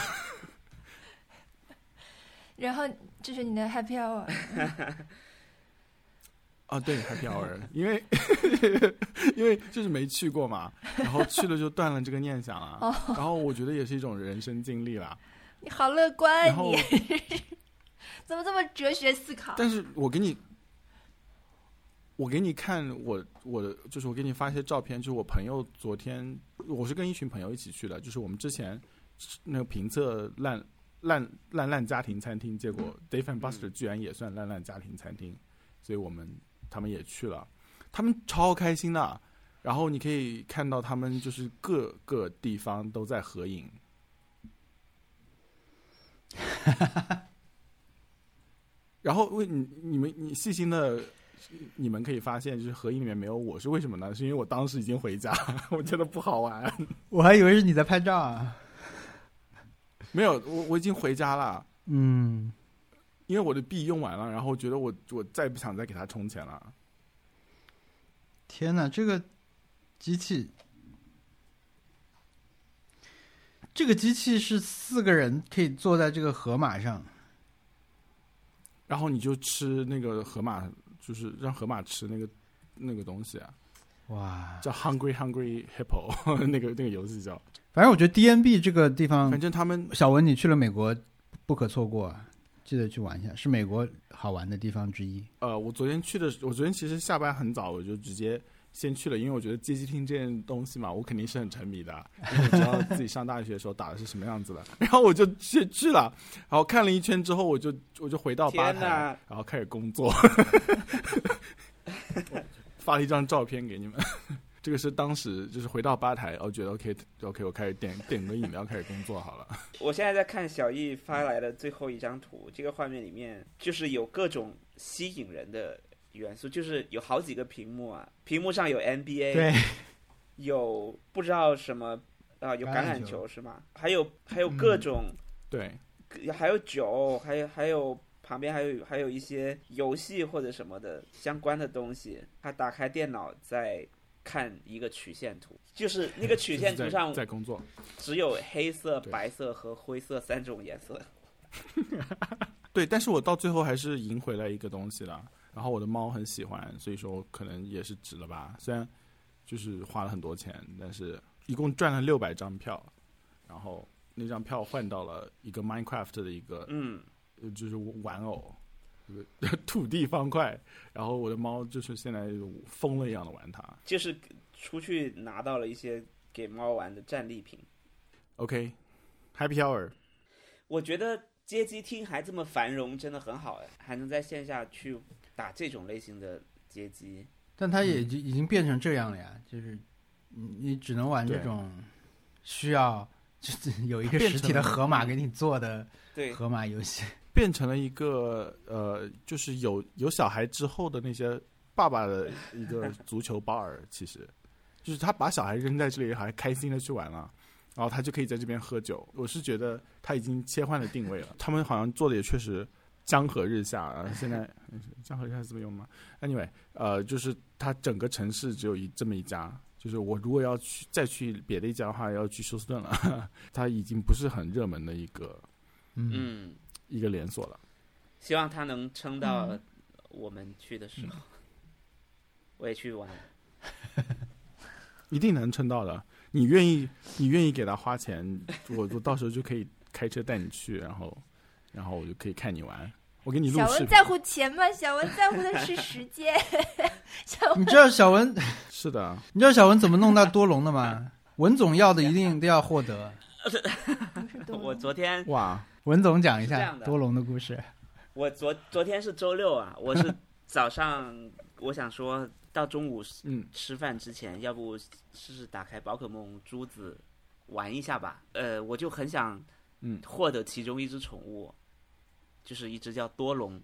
(laughs) 然后这是你的 happy hour，(laughs) 啊，对，Happy (laughs) Hour，因为因为就是没去过嘛，然后去了就断了这个念想了，哦然后我觉得也是一种人生经历啦。你好乐观然后你，(laughs) 怎么这么哲学思考？但是我给你，我给你看我我的，就是我给你发一些照片，就是我朋友昨天，我是跟一群朋友一起去的，就是我们之前那个评测烂烂烂烂家庭餐厅，结果 Dave and Buster 居然也算烂烂家庭餐厅，所以我们他们也去了，他们超开心的，然后你可以看到他们就是各个地方都在合影。(laughs) 然后为你你们你细心的，你们可以发现，就是合影里面没有我是为什么呢？是因为我当时已经回家，(laughs) 我觉得不好玩。我还以为是你在拍照啊。没有，我我已经回家了，嗯，因为我的币用完了，然后我觉得我我再也不想再给他充钱了。天哪，这个机器，这个机器是四个人可以坐在这个河马上。然后你就吃那个河马，就是让河马吃那个那个东西啊，哇，叫 Hungry Hungry Hippo，(laughs) 那个那个游戏叫。反正我觉得 DNB 这个地方反，正他们小文你去了美国不可错过啊，记得去玩一下，是美国好玩的地方之一。呃，我昨天去的，我昨天其实下班很早，我就直接先去了，因为我觉得街机厅这件东西嘛，我肯定是很沉迷的，因为我知道自己上大学的时候打的是什么样子的。(laughs) 然后我就去去了，然后看了一圈之后，我就我就回到吧台，然后开始工作，(laughs) 发了一张照片给你们。这个是当时就是回到吧台，我觉得 OK OK，我开始点点个饮料，开始工作好了。(laughs) 我现在在看小易发来的最后一张图，这个画面里面就是有各种吸引人的元素，就是有好几个屏幕啊，屏幕上有 NBA，对，有不知道什么啊、有橄榄球球是吗？还有还有各种，对，还有酒，还有还有旁边还有还有一些游戏或者什么的相关的东西。他打开电脑在看一个曲线图，就是那个曲线图上在在工作。只有黑色、白色和灰色三种颜色。(laughs) 对，但是我到最后还是赢回来一个东西了。然后我的猫很喜欢，所以说可能也是值了吧。虽然就是花了很多钱，但是一共赚了六百张票，然后那张票换到了一个 Minecraft 的一个嗯，呃就是玩偶，这个 (laughs) 土地方块。然后我的猫就是现在疯了一样的玩它。就是出去拿到了一些给猫玩的战利品。OK，Happy、Hour，我觉得街机厅还这么繁荣，真的很好哎，还能在线下去打这种类型的街机。但它也已经已经变成这样了呀，就是你你只能玩这种需要就是有一个实体的成河马给你做的对，河马游戏。变成了一个呃，就是有有小孩之后的那些爸爸的一个 (laughs) 足球包儿其实就是他把小孩扔在这里，还开心的去玩了。然后他就可以在这边喝酒，我是觉得他已经切换了定位了。他们好像做的也确实江河日下啊。现在江河日下是这么用吗？Anyway，呃，就是他整个城市只有一这么一家，就是我如果要去再去别的一家的话，要去休斯顿了。(laughs) 它已经不是很热门的一个嗯，嗯，一个连锁了。希望他能撑到嗯我们去的时候，我也去玩。一定能撑到的。你愿意，你愿意给他花钱，我我到时候就可以开车带你去，然后，然后我就可以看你玩，我给你录视频。小文在乎钱吗？小文在乎的是时间。(laughs) 小文你知道小文，(laughs) 是的，你知道小文怎么弄到多龙的吗？文总要的一定都要获得。我昨天哇，文总讲一下多龙的故事。(laughs) 我昨昨天是周六啊，我是早上我想说到中午嗯，吃饭之前，要不试试打开宝可梦珠子玩一下吧。呃，我就很想嗯获得其中一只宠物，就是一只叫多龙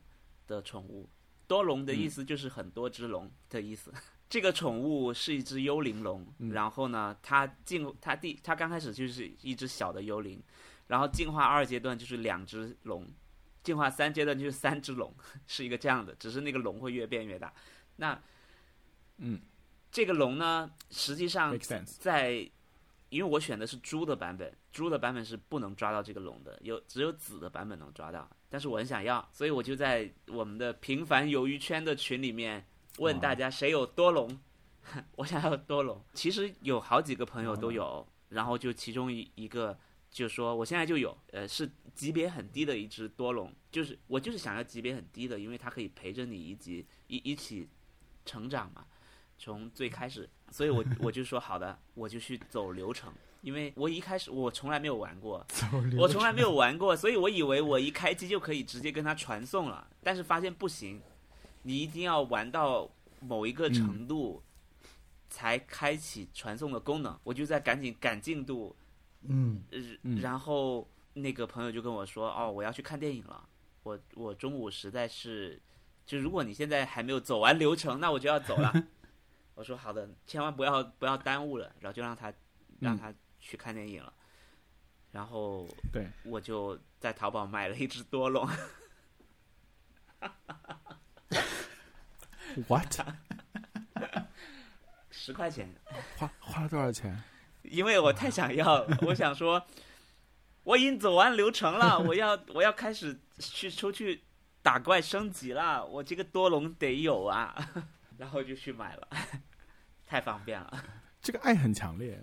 的宠物。多龙的意思就是很多只龙的意思。(laughs) 这个宠物是一只幽灵龙，嗯然后呢，它进它第它刚开始就是一只小的幽灵，然后进化二阶段就是两只龙，进化三阶段就是三只龙，(laughs) 是一个这样的，只是那个龙会越变越大。那嗯这个龙呢，实际上。在，因为我选的是猪的版本，猪的版本是不能抓到这个龙的，有只有紫的版本能抓到。但是我很想要，所以我就在我们的平凡鱿鱼圈的群里面问大家谁有多龙，(laughs) 我想要多龙。其实有好几个朋友都有，然后就其中一一个就说我现在就有，呃，是级别很低的一只多龙，就是我就是想要级别很低的，因为它可以陪着你一级一一起成长嘛。从最开始，所以我我就说好的，我就去走流程，因为我一开始我从来没有玩过，(laughs) 我从来没有玩过，所以我以为我一开机就可以直接跟它传送了，但是发现不行，你一定要玩到某一个程度，才开启传送的功能。我就在赶紧赶进度，嗯，然后那个朋友就跟我说：“哦，我要去看电影了，我我中午实在是，就如果你现在还没有走完流程，那我就要走了。(laughs) ”我说：“好的，千万不要不要耽误了。”然后就让他让他去看电影了。然后对，我就在淘宝买了一只多龙，(laughs) What？(laughs) 十块钱，花花了多少钱？因为我太想要，我想说，我已经走完流程了，我要我要开始去出去打怪升级了，我这个多龙得有啊，(laughs) 然后就去买了，太方便了。这个爱很强烈，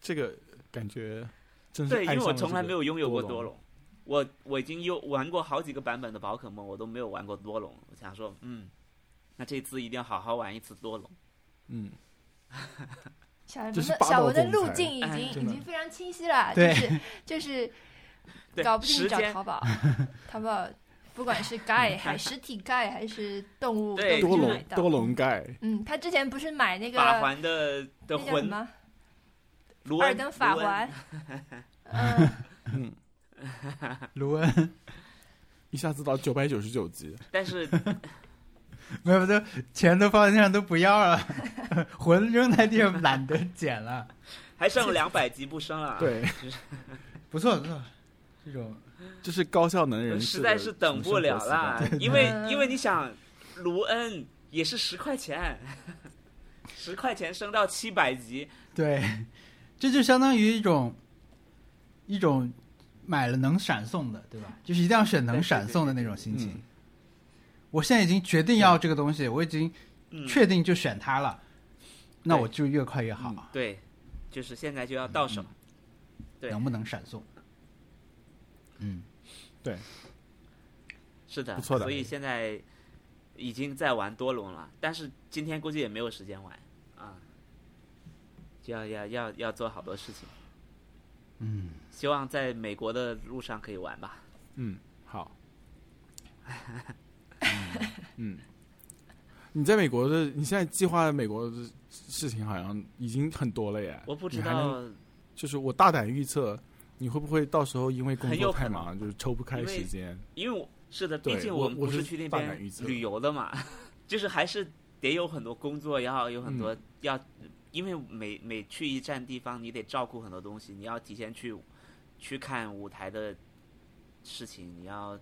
这个感觉真是对，因为我从来没有拥有过多多龙，我我已经有玩过好几个版本的宝可梦，我都没有玩过多龙。我想说，嗯，那这次一定要好好玩一次多龙。嗯，(laughs) 小文的小文的路径已哎经已经非常清晰了，就是就是，(laughs) 搞不定找淘宝，(laughs) 淘宝不管是盖 (laughs) 还实体盖还是动物都对多。龙多龙盖，嗯，他之前不是买那个法环的的魂那叫什么卢恩二等法环？嗯，嗯，卢恩一下子到九百九十九级，但是 (laughs) 没有，都钱都放在地上都不要了，(laughs) 魂扔在地上懒得捡了。(laughs) 还剩两百级不升了。，对，不错不错，这种就是高效能人士实在是等不了啦因为嗯因为你想，卢恩也是十块钱，十块钱升到七百级，对，这就相当于一种一种买了能闪送的，对吧？就是一定要选能闪送的那种心情。嗯我现在已经决定要这个东西，我已经嗯，确定就选它了，那我就越快越好。嗯对，就是现在就要到手，对。能不能闪送？嗯，对。是的，不错的。所以现在已经在玩多龙了，但是今天估计也没有时间玩啊，就要要要要做好多事情。嗯，希望在美国的路上可以玩吧。嗯，好，(laughs) (laughs) 嗯，你在美国的，你现在计划美国的事情好像已经很多了耶。我不知道，就是我大胆预测，你会不会到时候因为工作太忙，就是抽不开时间？因为我是的，毕竟们我我是去那边旅游的嘛，(laughs) 就是还是得有很多工作，要有很嗯。多、要，因为每每去一站地方，你得照顾很多东西，你要提前去去看舞台的事情，你要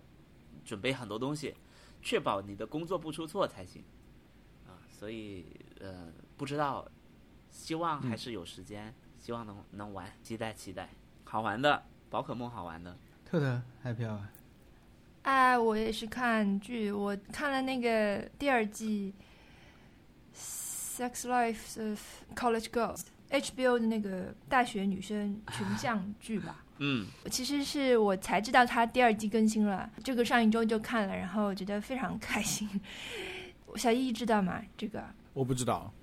准备很多东西，确保你的工作不出错才行啊。所以呃，不知道，希望还是有时间，希望能能玩，期待期待，好玩的宝可梦好玩的。特特 happy hour，啊，我也是看剧，我看了那个第二季《Sex Life of College Girls》HBO 的那个大学女生群像剧吧。嗯，其实是我才知道它第二季更新了，这个上一周就看了，然后我觉得非常开心。(laughs) 小易知道吗？这个我不知道，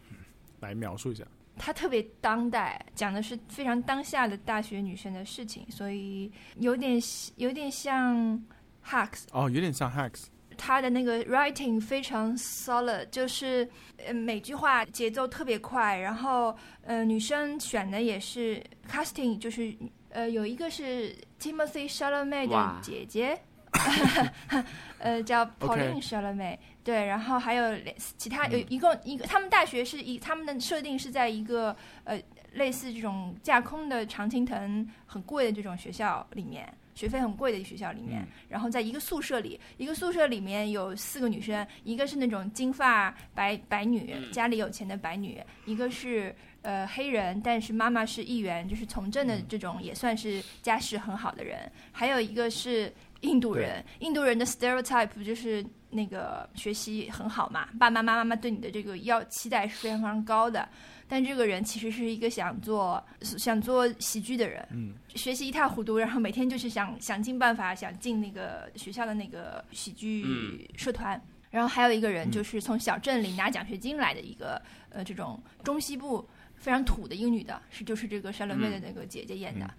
来描述一下。它特别当代，讲的是非常当下的大学女生的事情，所以有点有点像 Hacks，哦，有点像 Hacks，他的那个 writing 非常 solid，就是呃每句话节奏特别快，然后呃女生选的也是 casting，就是呃有一个是 Timothy Chalamet 的哇。姐姐，(laughs) 呃叫 Pauline Chalamet，对，然后还有两其他有嗯一共一个，他们大学是一他们的设定是在一个呃类似这种架空的常青藤很贵的这种学校里面。学费很贵的学校里面，嗯。然后在一个宿舍里，一个宿舍里面有四个女生，一个是那种金发白白女，嗯。家里有钱的白女，一个是呃黑人，但是妈妈是议员，就是从政的这种，也算是家世很好的人，还有一个是印度人，印度人的 stereotype 就是那个学习很好嘛，爸爸妈妈妈对你的这个要期待是非常非常高的。但这个人其实是一个想做想做喜剧的人，嗯，学习一塌糊涂，然后每天就是想想尽办法想进那个学校的那个喜剧社团。然后还有一个人嗯。就是从小镇里拿奖学金来的一个、呃这种中西部非常土的一个女的，是就是这个山伦妹的那个姐姐演的。嗯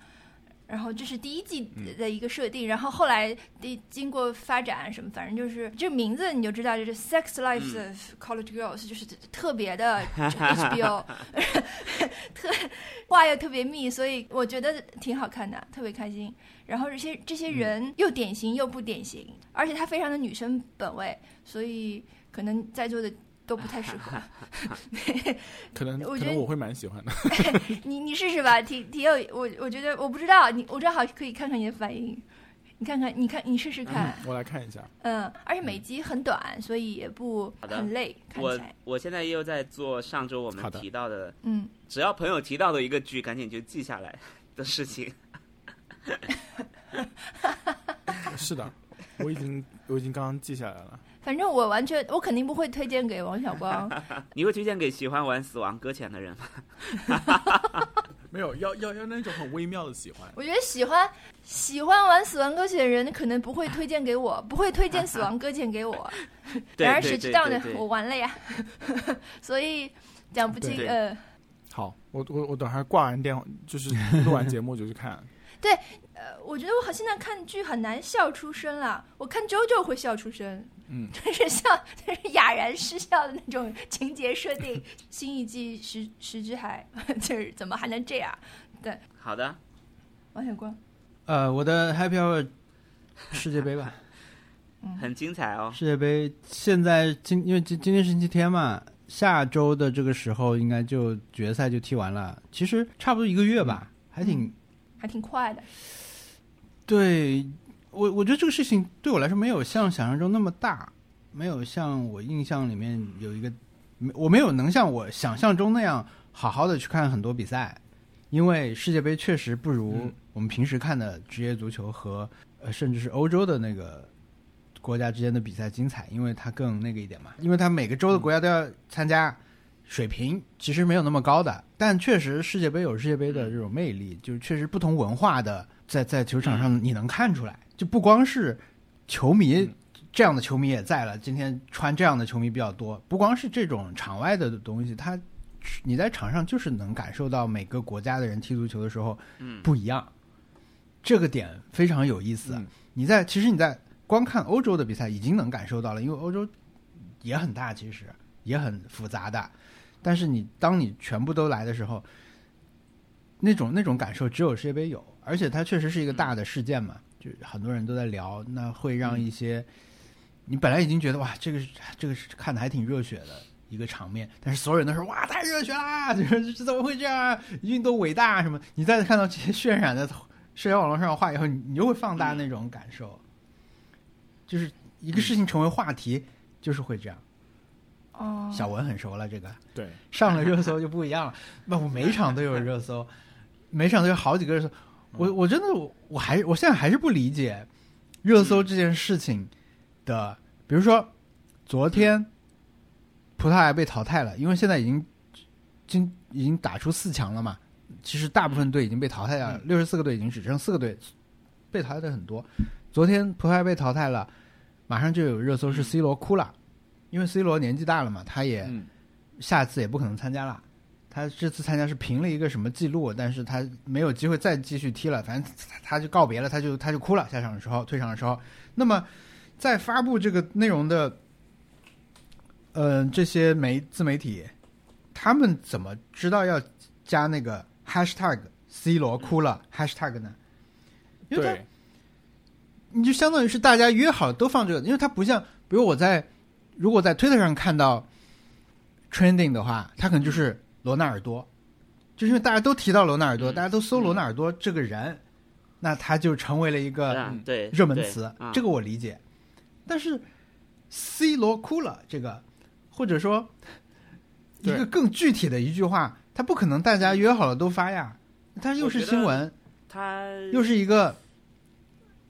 然后这是第一季嗯的一个设定，然后后来的经过发展什么，反正就是这名字你就知道，就是 Sex Lives 嗯 of College Girls，、就是特别的 (laughs) HBO，(laughs) 特话又特别密，所以我觉得挺好看的，特别开心。然后这些这些人又典型又不典型，而且他非常的女生本位，所以可能在座的都不太适合。(laughs) (laughs) 可能我觉得我会蛮喜欢的。(laughs) 你你试试吧，挺挺有我我觉得我不知道你我正好可以看看你的反应，你看看你看你试试看，我来看一下。嗯，而且每集很短，所以也不很累，看我起来，我现在又在做上周我们提到的，嗯，只要朋友提到的一个剧，赶紧就记下来的事情。是的，我已经我已经刚刚记下来了。反正我完全我肯定不会推荐给王小光，(laughs) 你会推荐给喜欢玩《死亡搁浅》的人吗？(laughs) 没有，要要要那种很微妙的喜欢。我觉得喜欢喜欢玩死亡搁浅的人可能不会推荐给我，不会推荐死亡搁浅给我，(laughs) 然而对谁知道呢？我玩了呀，所以讲不清，呃。好，我我我等会儿挂完电话，就是录完节目就去看。对呃，我觉得我好现在看剧很难笑出声了。我看周周会笑出声，嗯，(laughs) 就是像，就是哑然失笑的那种情节设定。(laughs) 新一季石石之海，(laughs) 就是怎么还能这样？对好的，王小光，呃，我的 happy hour 世界杯吧，很精彩哦。世界杯现在今因为今今天是星期天嘛，下周的这个时候应该就决赛就踢完了，其实差不多一个月吧，还挺还挺快的。对我，我觉得这个事情对我来说没有像想象中那么大，没有像我印象里面有一个，没我没有能像我想象中那样好好的去看很多比赛，因为世界杯确实不如嗯。我们平时看的职业足球和呃甚至是欧洲的那个国家之间的比赛精彩，因为它更那个一点嘛，因为它每个州的国家都要参加。水平其实没有那么高的，但确实世界杯有世界杯的这种魅力，就是确实不同文化的在在球场上你能看出来，就不光是球迷嗯这样的球迷也在了，今天穿这样的球迷比较多，不光是这种场外的东西，他你在场上就是能感受到每个国家的人踢足球的时候嗯，不一样，这个点非常有意思。嗯你在其实你在光看欧洲的比赛已经能感受到了，因为欧洲也很大，其实也很复杂的。但是你当你全部都来的时候，那种那种感受只有世界杯有，而且它确实是一个大的事件嘛，就很多人都在聊，那会让一些你本来已经觉得哇，这个这个是看的还挺热血的一个场面，但是所有人都说哇太热血啦，(laughs) 就是这怎么会这样啊？运动伟大什么？你再看到这些渲染的社交网络上的话以后，你你就会放大那种感受，就是一个事情成为话题，就是会这样。哦，小文很熟了，这个对，上了热搜就不一样了。那我每场都有热搜，每场都有好几个热搜。我我真的我我还我现在还是不理解热搜这件事情的。比如说昨天葡萄牙被淘汰了，因为现在已经经已经打出四强了嘛。其实大部分队已经被淘汰掉了，六十四个队已经只剩四个队被淘汰的很多。昨天葡萄牙被淘汰了，马上就有热搜是 C 罗哭了。因为 C 罗年纪大了嘛，他也嗯下次也不可能参加了。他这次参加是平了一个什么记录，但是他没有机会再继续踢了。反正他他就告别了，他就他就哭了。下场的时候，退场的时候，那么在发布这个内容的，呃，这些媒自媒体，他们怎么知道要加那个 hashtag C 罗哭了 hashtag 呢？因为你就相当于是大家约好都放这个，因为它不像，比如我在如果在推特上看到 trending 的话，它可能就是罗纳尔多，就是因为大家都提到罗纳尔多，嗯大家都搜罗纳尔多这个人，那他就成为了一个啊对对热门词，啊这个我理解。但是 C 罗哭了这个，或者说一个更具体的一句话，他不可能大家约好了都发呀，他又是新闻，他又是一个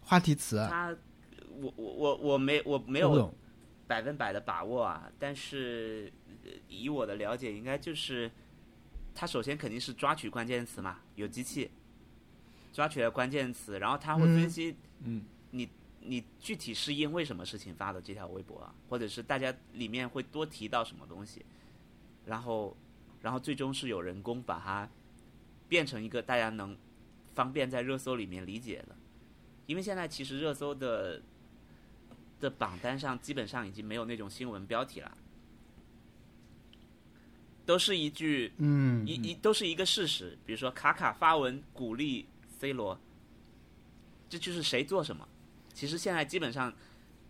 话题词，他，我我我我没我没有。百分百的把握啊，但是呃以我的了解，应该就是他首先肯定是抓取关键词嘛，有机器抓取了关键词，然后他会嗯。分析嗯，你你具体是因为什么事情发的这条微博啊，或者是大家里面会多提到什么东西，然后然后最终是有人工把它变成一个大家能方便在热搜里面理解的，因为现在其实热搜的的榜单上基本上已经没有那种新闻标题了，都是一句嗯，一一都是一个事实，比如说卡卡发文鼓励 C 罗，这就是谁做什么。其实现在基本上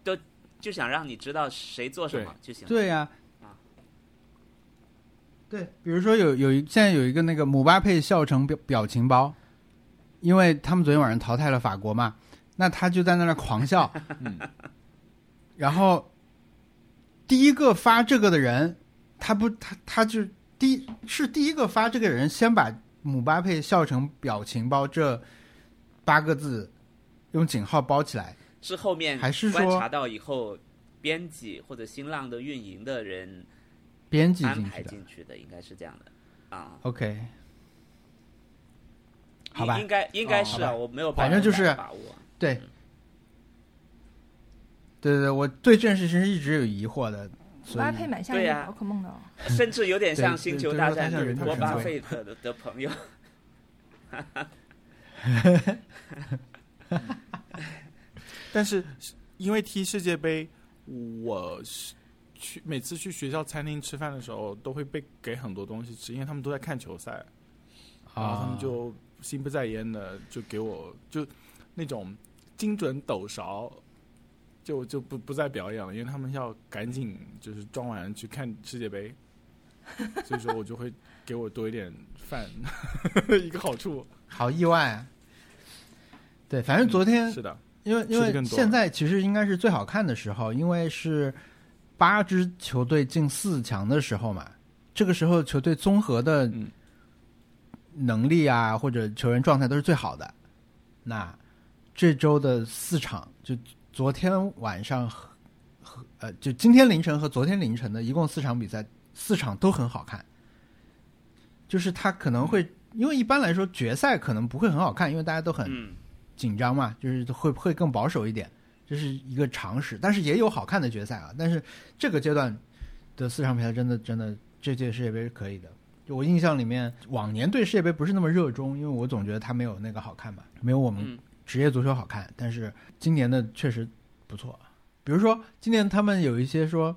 都就想让你知道谁做什么就行了。对呀、啊。对，比如说有有一现在有一个那个姆巴佩笑成表表情包，因为他们昨天晚上淘汰了法国嘛，那他就在那儿狂笑，(laughs) 嗯。然后第一个发这个的人，他不他他就第是第一个发这个人先把姆巴佩笑成表情包这八个字用井号包起来，是后面还是说观察到以后，编辑或者新浪的运营的人编辑安排进去的。进去的，应该是这样的啊。OK，好吧应应该应该是啊，我没有反正就是把握。对，对对对，我对这件事情是一直有疑惑的，所以巴佩蛮像一个对呀宝可梦的哦。甚至有点像星球大战的博巴费特的的朋友。(laughs) 但是因为踢世界杯，我是去每次去学校餐厅吃饭的时候，都会被给很多东西吃，因为他们都在看球赛，然后他啊们，就心不在焉的就给我就那种精准抖勺，就就不不再表演了，因为他们要赶紧就是装完去看世界杯，所以说我就会给我多一点饭，(laughs) 一个好处。好意外啊！对，反正昨天是的，因为因为现在其实应该是最好看的时候，因为是八支球队进四强的时候嘛，这个时候球队综合的嗯能力啊，或者球员状态都是最好的。那这周的四场，就昨天晚上和和呃，就今天凌晨和昨天凌晨的一共四场比赛，四场都很好看。就是他可能会，因为一般来说决赛可能不会很好看，因为大家都很嗯，紧张嘛，就是会会更保守一点，这是一个常识。但是也有好看的决赛啊。但是这个阶段的四场比赛真的真的，这届世界杯是可以的。就我印象里面，往年对世界杯不是那么热衷，因为我总觉得它没有那个好看嘛，没有我们嗯职业足球好看。但是今年的确实不错。比如说今年他们有一些说，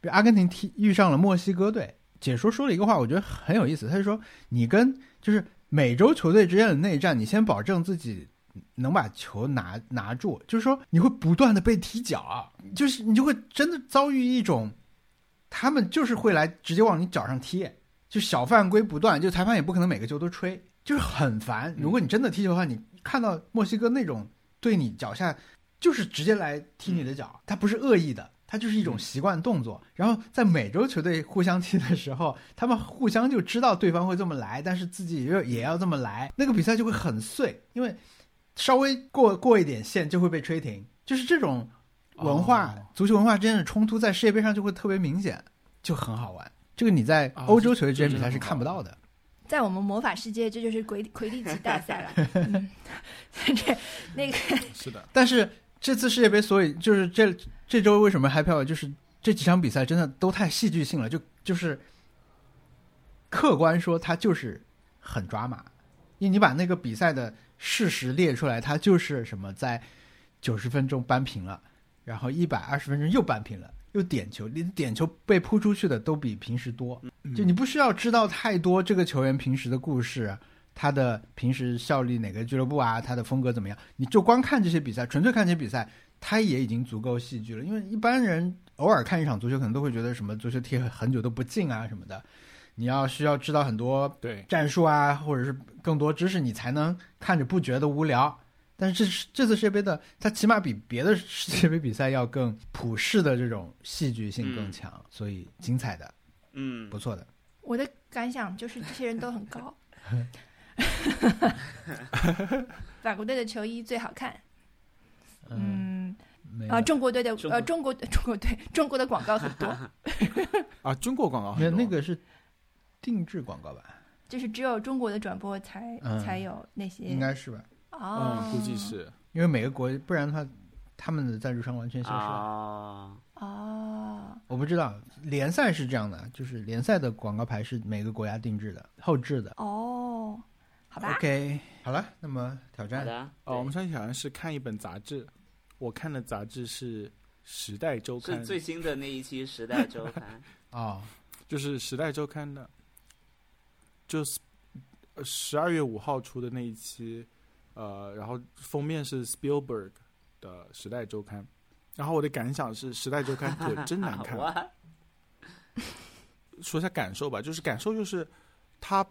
比如阿根廷踢遇上了墨西哥队，解说说了一个话，我觉得很有意思。他就说，你跟就是美洲球队之间的内战，你先保证自己能把球拿拿住，就是说你会不断的被踢脚，就是你就会真的遭遇一种，他们就是会来直接往你脚上踢，就小犯规不断，就裁判也不可能每个球都吹，就是很烦。如果你真的踢球的话，你看到墨西哥那种对你脚下就是直接来踢你的脚，他不是恶意的。他就是一种习惯动作，然后在美洲球队互相踢的时候，他们互相就知道对方会这么来，但是自己也也要这么来，那个比赛就会很碎，因为稍微过过一点线就会被吹停，就是这种文化、足球文化之间的冲突在世界杯上就会特别明显，就很好玩。这个你在欧洲球队之间比赛是看不到的，在我们魔法世界，这就是魁 (laughs) 魁地奇大赛了。(laughs) 嗯、(laughs) 这那个是的，但是这次世界杯，所以就是这。这周为什么嗨票？就是这几场比赛真的都太戏剧性了，就就是客观说，它就是很抓马。因为你把那个比赛的事实列出来，它就是什么在九十分钟扳平了，然后一百二十分钟又扳平了，又点球，连点球被扑出去的都比平时多。就你不需要知道太多这个球员平时的故事，他的平时效力哪个俱乐部啊，他的风格怎么样，你就光看这些比赛，纯粹看这些比赛。他也已经足够戏剧了，因为一般人偶尔看一场足球，可能都会觉得什么足球踢很久都不进啊什么的。你要需要知道很多对战术啊，或者是更多知识，你才能看着不觉得无聊。但是这这次世界杯的，它起码比别的世界杯比赛要更普世的这种戏剧性更强，所以精彩的，嗯，不错的。我的感想就是这些人都很高。(laughs) 法国队的球衣最好看。嗯，啊，中国队的呃，中国中国队中国的广告很多 (laughs) 啊，中国广告没有那个是定制广告吧？就是只有中国的转播才才有那些，应该是吧？哦，估计是。因为每个国，不然的话，他们的赞助商完全消失了。哦，我不知道联赛是这样的，就是联赛的广告牌是每个国家定制的、后置的。哦，好吧。OK，好了，那么挑战。哦，我们上期挑战是看一本杂志。我看的杂志是《时代周刊》，是最新的那一期《时代周刊》啊，(laughs) 就是《时代周刊》的，就是十二月五号出的那一期，呃，然后封面是 Spielberg 的《时代周刊》，然后我的感想是，《时代周刊》可真难看。(laughs) 说一下感受吧，就是感受就是它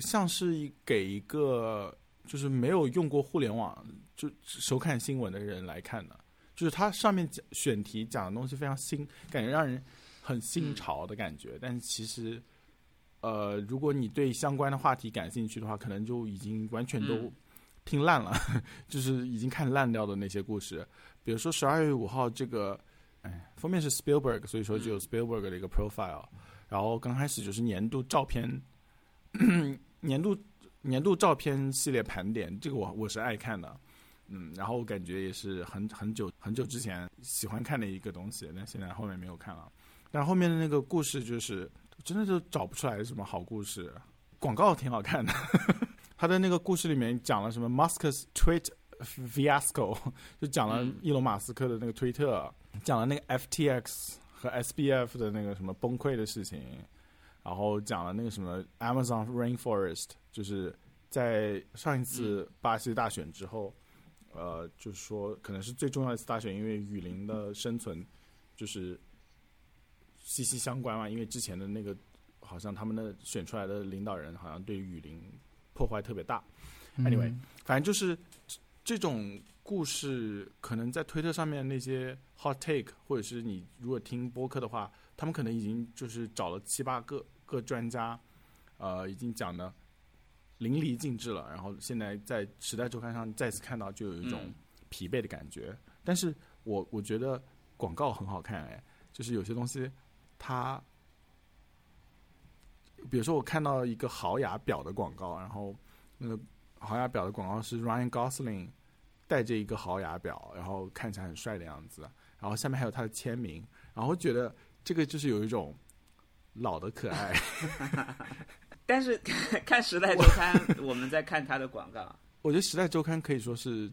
像是给一个。就是没有用过互联网就收看新闻的人来看的，就是它上面讲选题讲的东西非常新，感觉让人很新潮的感觉。但其实，呃，如果你对相关的话题感兴趣的话，可能就已经完全都听烂了，(laughs) 就是已经看烂掉的那些故事。比如说十二月五号这个，哎，封面是 Spielberg，所以说就有 Spielberg 的一个 profile，然后刚开始就是年度照片，(coughs) 年度。年度照片系列盘点，这个我我是爱看的，嗯，然后我感觉也是很很久很久之前喜欢看的一个东西，但现在后面没有看了。但后面的那个故事就是真的就找不出来什么好故事，广告挺好看的。他的那个故事里面讲了什么 Musk's tweet fiasco，(laughs) 就讲了伊隆马斯克的那个推特，讲了那个 FTX 和 SBF 的那个什么崩溃的事情。然后讲了那个什么 Amazon Rainforest，就是在上一次巴西大选之后，呃，就是说可能是最重要的一次大选，因为雨林的生存就是息息相关嘛。因为之前的那个好像他们的选出来的领导人好像对雨林破坏特别大。Anyway，反正就是这种故事，可能在推特上面那些 hot take，或者是你如果听播客的话，他们可能已经就是找了七八个。个专家，呃，已经讲的淋漓尽致了。然后现在在《时代周刊》上再次看到，就有一种疲惫的感觉。但是我我觉得广告很好看，哎，就是有些东西，它，比如说我看到一个豪雅表的广告，然后那个豪雅表的广告是 Ryan Gosling 带着一个豪雅表，然后看起来很帅的样子，然后下面还有他的签名，然后觉得这个就是有一种。老的可爱，(laughs) 但是看《时代周刊》，我们在看他的广告。(laughs) 我觉得《时代周刊》可以说是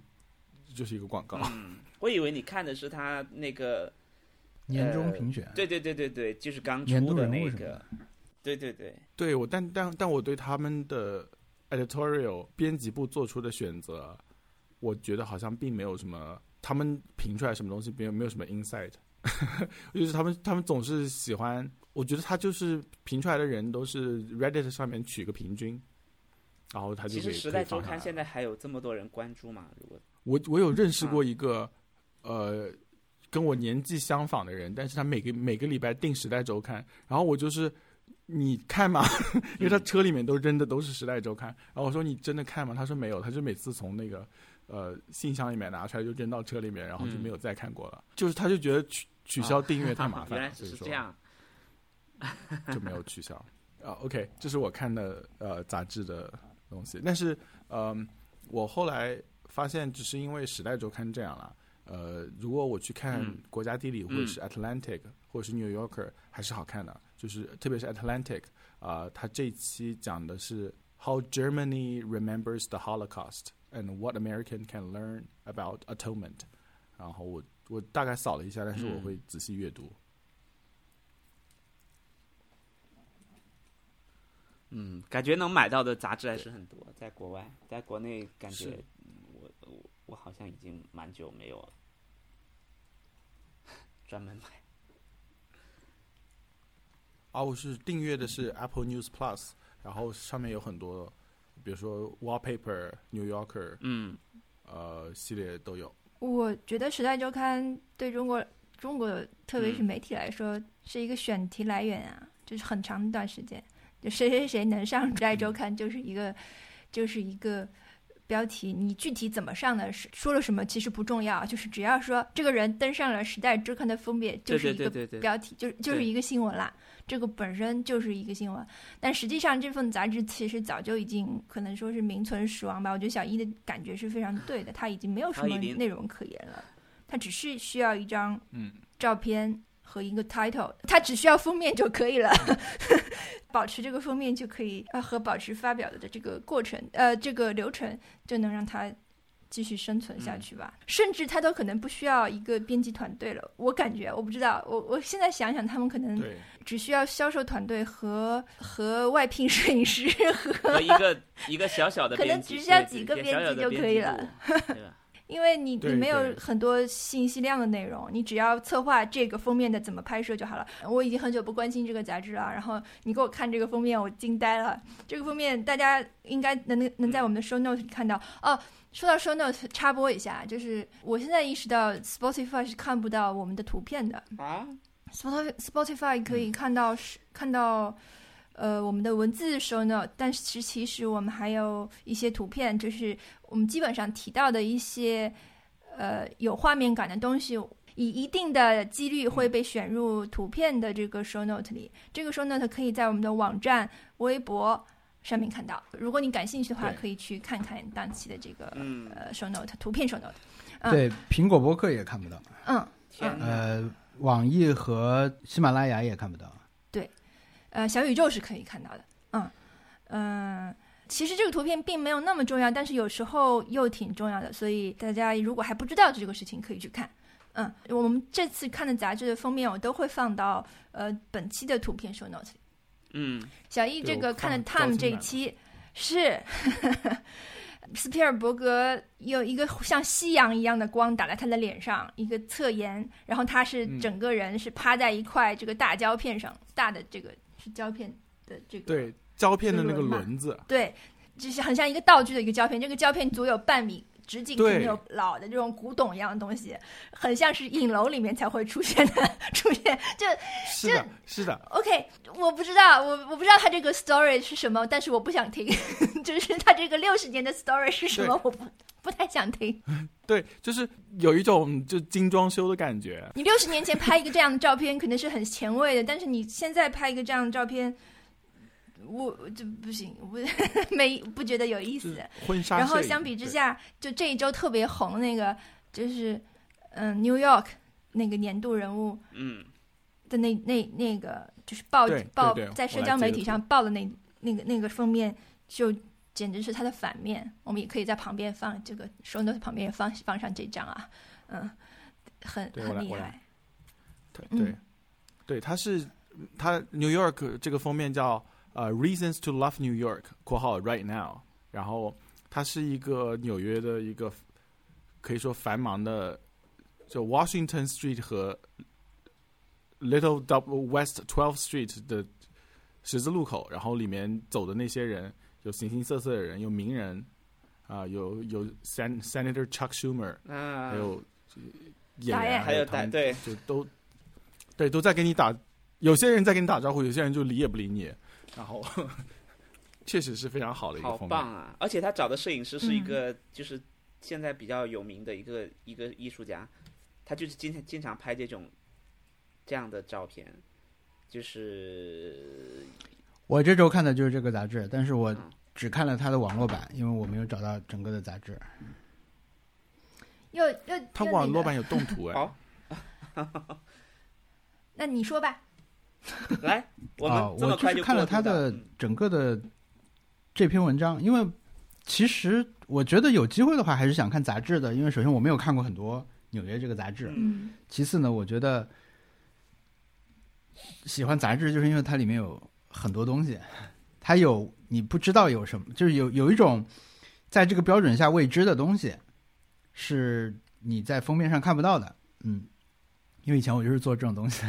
就是一个广告。嗯，我以为你看的是他那个年终评选，对对对对对，就是刚年度出的那个，对对对，对我，但但但我对他们的 editorial 编辑部做出的选择，我觉得好像并没有什么，他们评出来什么东西，没有没有什么 insight，(laughs) 就是他们他们总是喜欢，我觉得他就是评出来的人都是 Reddit 上面取个平均，然后他就其实《给时代周刊》现在还有这么多人关注吗？如果我我有认识过啊。一个、呃跟我年纪相仿的人，但是他每个每个礼拜订《时代周刊》，然后我就是你看吗？(laughs) 因为他车里面都扔的都是《时代周刊》，然后我说你真的看吗？他说没有，他就每次从那个呃信箱里面拿出来就扔到车里面，然后就嗯没有再看过了。就是他就觉得取取消订阅太麻 (laughs) 烦是这样。(laughs) 就没有取消。啊，OK，这是我看的呃杂志的东西，但是嗯、我后来发现，只是因为《时代周刊》这样了。呃，如果我去看嗯《国家地理》或者是《Atlantic》或者是《New Yorker》，还是好看的。就是特别是《Atlantic》啊、它这一期讲的是 How Germany remembers the Holocaust and what American can learn about atonement。然后我我大概扫了一下，但是我嗯会仔细阅读。嗯，感觉能买到的杂志还是很多，在国外，在国内感觉我我好像已经蛮久没有专门买。啊，我是订阅的是 Apple News Plus，然后上面有很多，比如说 Wallpaper、New Yorker，嗯，呃，系列都有。我觉得《时代周刊》对中国中国特别是嗯。媒体来说、是一个选题来源啊，就是很长一段时间，就谁谁谁能上《时代周刊》就是一个就是一个标题，你具体怎么上的，是说了什么其实不重要，就是只要说这个人登上了《时代周刊》的封面，就是一个对对对对，标题，就是就是一个新闻啦。这个本身就是一个新闻，但实际上这份杂志其实早就已经可能说是名存实亡吧。我觉得小一的感觉是非常对的，他已经没有什么内容可言了，他只是需要一张嗯照片和一个 title，他只需要封面就可以了，(laughs) 保持这个封面就可以，呃，和保持发表的这个过程，呃，这个流程就能让他继续生存下去吧。甚至他都可能不需要一个编辑团队了，我感觉，我不知道，我我现在想想，他们可能，只需要销售团队和和外聘摄影师和，和一个一个小小的 (laughs) 可能只需要几个编辑就可以了？因为你你没有很多信息量的内容，你只要策划这个封面的怎么拍摄就好了。我已经很久不关心这个杂志了，然后你给我看这个封面，我惊呆了。这个封面大家应该能能在我们的 show note 里看到哦。说到 show note，插播一下，就是我现在意识到 Spotify 是看不到我们的图片的。啊，Spotify Spotify 可以看到是、看到呃我们的文字 show note，但是其实我们还有一些图片，就是我们基本上提到的一些呃有画面感的东西。以一定的几率会被选入图片的这个 show note 里，这个 show note 可以在我们的网站、微博上面看到。如果你感兴趣的话，可以去看看当期的这个、嗯呃 show note 图片 show note。嗯对，苹果播客也看不到，嗯，呃，网易和喜马拉雅也看不到。呃，小宇宙是可以看到的。嗯嗯、其实这个图片并没有那么重要，但是有时候又挺重要的，所以大家如果还不知道这个事情，可以去看。嗯，我们这次看的杂志的封面，我都会放到呃本期的图片 show note 里。嗯，小易这个看的 Time 这一期是斯皮尔伯格有一个像夕阳一样的光打在他的脸上，一个侧颜，然后他是嗯整个人是趴在一块这个大胶片上，大的这个是胶片的这个对，胶片的那个轮子，对，就是很像一个道具的一个胶片，这个胶片足有半米。直径对挺有老的这种古董一样的东西，很像是影楼里面才会出现的 (laughs) 出现。就是的，是的，OK，我不知道，我我不知道他这个 story 是什么，但是我不想听，(laughs) 就是他这个六十年的 story 是什么，我不不太想听。(laughs) 对，就是有一种就精装修的感觉。你六十年前拍一个这样的照片，可能是很前卫的，但是你现在拍一个这样的照片，我我就不行，我 (laughs) 不没不觉得有意思。婚纱然后相比之下，就这一周特别红的那个，就是嗯，New York 那个年度人物嗯，的那那那个，就是报对报在社交媒体上报的那那个那个封面，就简直是它的反面。我们也可以在旁边放这个 show note 旁边放放上这张啊，嗯，很很厉害。对嗯对对，它是它 New York 这个封面叫呃 Reasons to Love New York（ 括号 Right Now），然后它是一个纽约的一个可以说繁忙的，就 Washington Street 和 Little Double West Twelfth Street 的十字路口，然后里面走的那些人有形形色色的人，有名人啊、有有 Sen Senator Chuck Schumer，啊，还有演员，还有他们打对，就都对都在跟你打，有些人在跟你打招呼，有些人就理也不理你，然后 (laughs) 确实是非常好的一个好。棒啊！而且他找的摄影师是一嗯个，就是现在比较有名的一个一个艺术家，他就是经常经常拍这种这样的照片，就是我这周看的就是这个杂志，但是我嗯只看了他的网络版，因为我没有找到整个的杂志。又又它又那网络版有动图 (laughs) 哎，好 (laughs) 那你说吧，(laughs) 来，我啊，们这么我就是看了他的整个的这篇文章，因为其实我觉得有机会的话，还是想看杂志的，因为首先我没有看过很多纽约这个杂志，嗯其次呢，我觉得喜欢杂志，就是因为它里面有很多东西，它有你不知道有什么，就是有有一种在这个标准下未知的东西，是你在封面上看不到的。嗯，因为以前我就是做这种东西，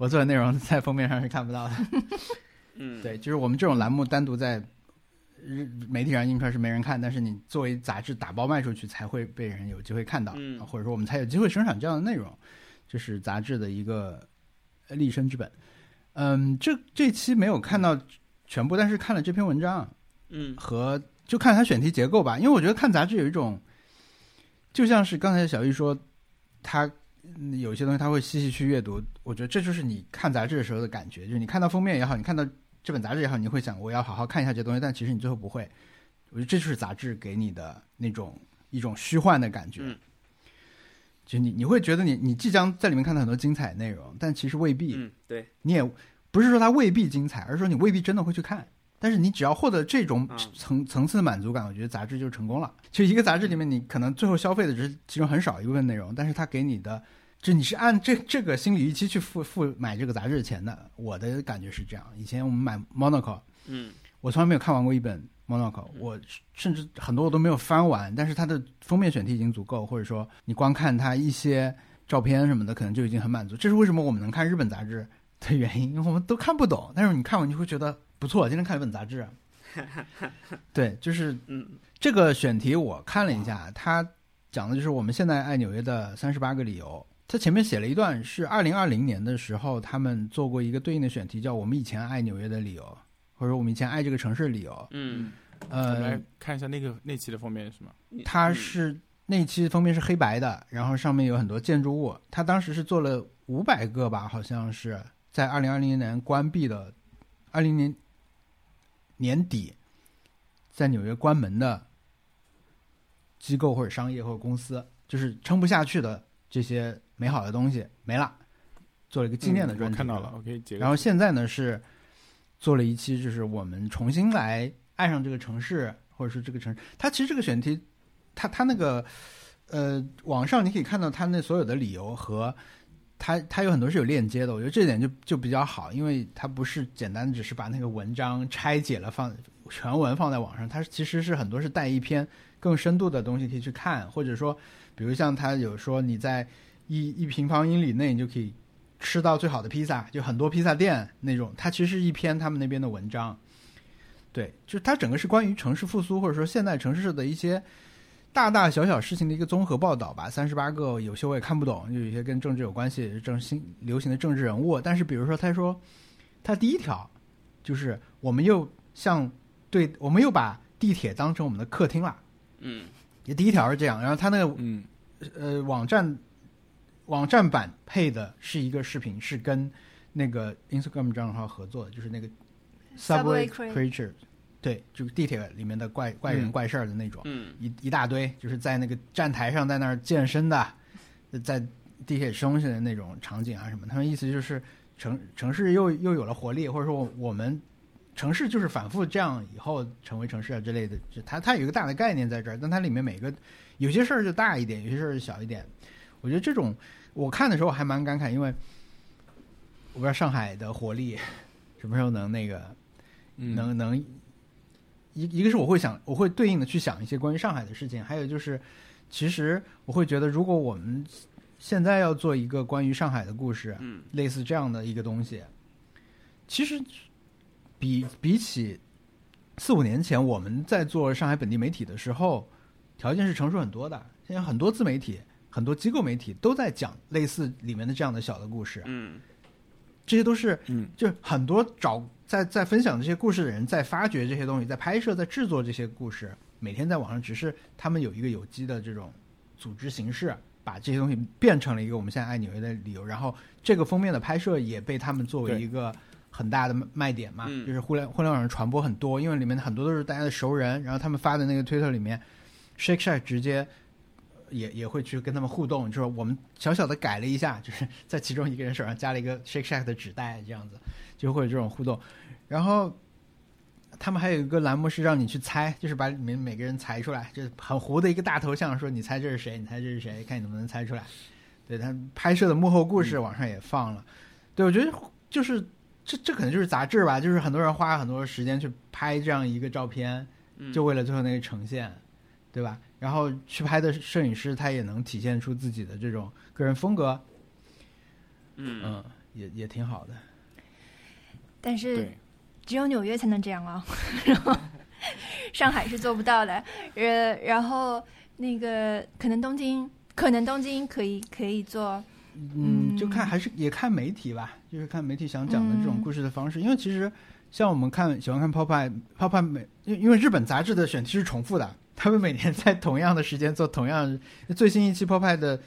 我做的内容 (laughs) 在封面上是看不到的。(laughs) 嗯，对，就是我们这种栏目单独在日媒体上印出来是没人看，但是你作为杂志打包卖出去，才会被人有机会看到，或者说我们才有机会生产这样的内容，这是杂志的一个呃立身之本。嗯，这这期没有看到全部，但是看了这篇文章嗯和就看它选题结构吧，因为我觉得看杂志有一种，就像是刚才小玉说，他嗯有些东西他会细细去阅读，我觉得这就是你看杂志的时候的感觉，就是你看到封面也好，你看到这本杂志也好，你会想我要好好看一下这东西，但其实你最后不会。我觉得这就是杂志给你的那种一种虚幻的感觉。嗯就你你会觉得你你即将在里面看到很多精彩内容，但其实未必。嗯，对，你也不是说它未必精彩，而是说你未必真的会去看。但是你只要获得这种啊层层次的满足感，我觉得杂志就成功了。就一个杂志里面，你可能最后消费的只是其中很少一部分内容，但是它给你的，就你是按这这个心理预期去付付买这个杂志的钱的。我的感觉是这样。以前我们买 Monaco，嗯我从来没有看完过一本 Monaco，我甚至很多我都没有翻完，但是它的封面选题已经足够，或者说你光看它一些照片什么的，可能就已经很满足。这是为什么我们能看日本杂志的原因，因为我们都看不懂，但是你看完你会觉得不错，今天看了一本杂志。(laughs) 对，就是嗯这个选题我看了一下，它讲的就是我们现在爱纽约的三十八个理由。它前面写了一段是二零二零年的时候，他们做过一个对应的选题，叫“我们以前爱纽约的理由”，或者我们以前爱这个城市的理由。嗯，我们呃来，看一下那个那期的封面是吗？它嗯是那期封面是黑白的，然后上面有很多建筑物。它当时是做了五百个吧，好像是在二零二零年关闭的，二零年年底在纽约关门的机构或者商业或者公司，就是撑不下去的这些美好的东西没了，做了一个纪念的嗯专辑。我看到了。然后现在呢是做了一期，就是我们重新来爱上这个城市，或者是这个城市。它其实这个选题，它它那个呃，网上你可以看到它那所有的理由和它它有很多是有链接的。我觉得这点就就比较好，因为它不是简单只是把那个文章拆解了放全文放在网上，它其实是很多是带一篇更深度的东西可以去看，或者说，比如像它有说你在一一平方英里内你就可以吃到最好的披萨，就很多披萨店那种，它其实是一篇他们那边的文章。对，就是它整个是关于城市复苏或者说现代城市的一些大大小小事情的一个综合报道吧。三十八个，有些我也看不懂，就有些跟政治有关系，政新流行的政治人物。但是比如说，他说他第一条就是我们又像对，我们又把地铁当成我们的客厅了。嗯也第一条是这样，然后他那个嗯，呃网站网站版配的是一个视频，是跟那个 Instagram 账号合作的，就是那个 Subway Creature，对，就是地铁里面的怪怪人嗯怪事儿的那种，嗯一一大堆，就是在那个站台上在那儿健身的，在地铁吃东西的那种场景啊什么。他们意思就是城城市又又有了活力，或者说我我们城市就是反复这样以后成为城市啊之类的。就它它有一个大的概念在这儿，但它里面每个有些事儿就大一点，有些事儿就小一点。我觉得这种我看的时候还蛮感慨，因为我不知道上海的活力什么时候能那个嗯能能一一个是我会想，我会对应的去想一些关于上海的事情，还有就是，其实我会觉得，如果我们现在要做一个关于上海的故事，嗯，类似这样的一个东西，其实比比起四五年前我们在做上海本地媒体的时候，条件是成熟很多的。现在很多自媒体、很多机构媒体都在讲类似里面的这样的小的故事，嗯这些都是嗯就是很多找在在分享这些故事的人，在发掘这些东西，在拍摄、在制作这些故事，每天在网上，只是他们有一个有机的这种组织形式，把这些东西变成了一个我们现在爱纽约的理由。然后这个封面的拍摄也被他们作为一个很大的卖卖点嘛，嗯就是互联互联网上传播很多，因为里面很多都是大家的熟人，然后他们发的那个推特里面，Shake Shack 直接。也也会去跟他们互动，就是我们小小的改了一下，就是在其中一个人手上加了一个 Shake Shack 的纸袋，这样子就会有这种互动。然后他们还有一个栏目是让你去猜，就是把里面每个人猜出来，就是很糊的一个大头像，说你猜这是谁，你猜这是谁，看你能不能猜出来。对他拍摄的幕后故事网上也放了。对我觉得就是这这可能就是杂志吧，就是很多人花很多时间去拍这样一个照片，嗯，就为了最后那个呈现，对吧？然后去拍的摄影师他也能体现出自己的这种个人风格，嗯嗯，也也挺好的。但是对，只有纽约才能这样啊，然后 (laughs) 上海是做不到的。呃，然后那个可能东京，可能东京可以可以做，嗯，就嗯看还是也看媒体吧，就是看媒体想讲的这种嗯故事的方式。因为其实像我们看喜欢看 Popeye，Popeye 每因因为日本杂志的选题是重复的，他们每年在同样的时间做同样最新一期 Popeye 的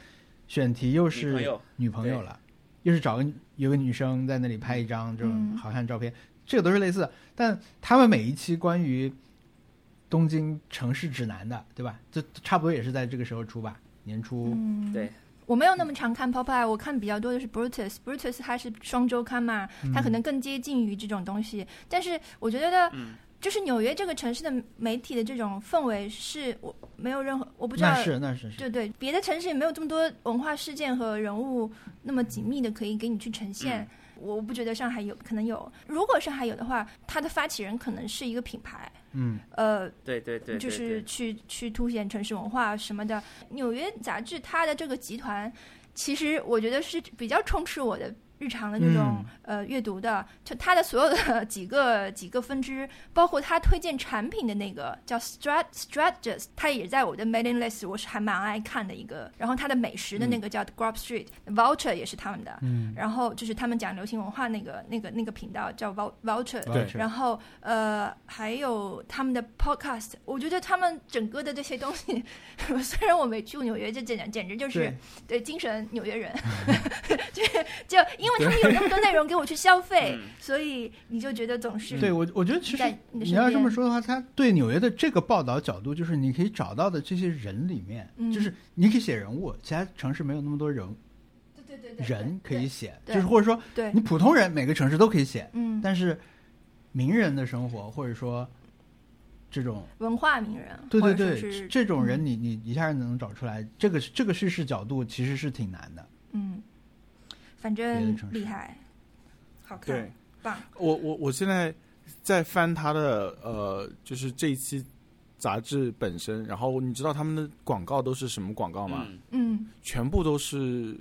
选题又是女朋友了，又是找个有个女生在那里拍一张这种嗯好看的照片，这个都是类似的。但他们每一期关于东京城市指南的，对吧？这差不多也是在这个时候出吧，年初。嗯，对。我没有那么常看 Popeye，我看比较多的是 Brutus。Brutus 它是双周刊嘛，它可能更接近于这种东西。但是我觉得，嗯就是纽约这个城市的媒体的这种氛围，是我没有任何，我不知道那是那是是，对对，别的城市也没有这么多文化事件和人物那么紧密的可以给你去呈现。嗯我不觉得上海有，可能有。如果上海有的话，它的发起人可能是一个品牌，嗯，呃，对对对，对就是去去凸显城市文化什么的。纽约杂志它的这个集团，其实我觉得是比较充斥我的日常的那种、呃阅读的，就它的所有的 (laughs) 几个几个分支，包括他推荐产品的那个叫 Strat Strategist，它也在我的 mailing list，我是还蛮爱看的一个。然后他的美食的那个叫 Grub Street、Vulture 也是他们的，嗯，然后就是他们讲流行文化那个那个那个频道叫 Vul- Vulture，对然后呃，还有他们的 podcast，我觉得他们整个的这些东西，(laughs) 虽然我没去过纽约，这简简直就是对。对精神纽约人，(laughs) 就就因为他们有那么多内容给我去消费，嗯。所以你就觉得总是对我我觉得其实你要这么说的话，他对纽约的这个报道角度，就是你可以找到的这些人里面，嗯。就是你可以写人物，其他城市没有那么多人对对对对人可以写，就是或者说对。你普通人每个城市都可以写，嗯。但是名人的生活或者说这种。文化名人，对对对，这种人你你一下能找出来，这个这个叙事角度其实是挺难的。嗯，反正厉害，好看对，棒，我我我现在在翻他的呃，就是这一期杂志本身，然后你知道他们的广告都是什么广告吗？嗯。嗯。全部都是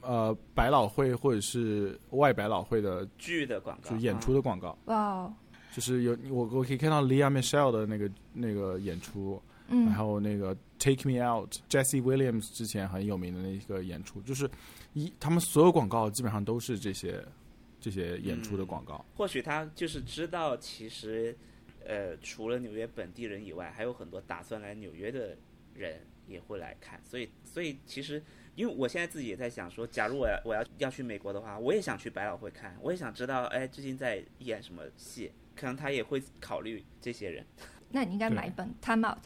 呃百老汇或者是外百老汇的剧的广告就演出的广告，哇哦，就是有我我可以看到 Leah Michelle 的那个那个演出，嗯然后那个 Take Me Out，Jesse Williams 之前很有名的那个演出，就是一他们所有广告基本上都是这些这些演出的广告。或许他就是知道，其实，呃，除了纽约本地人以外，还有很多打算来纽约的人也会来看，所以，所以其实，因为我现在自己也在想说，假如我要我要要去美国的话，我也想去百老汇看，我也想知道，哎，最近在演什么戏，可能他也会考虑这些人。那你应该买一本《Time Out》，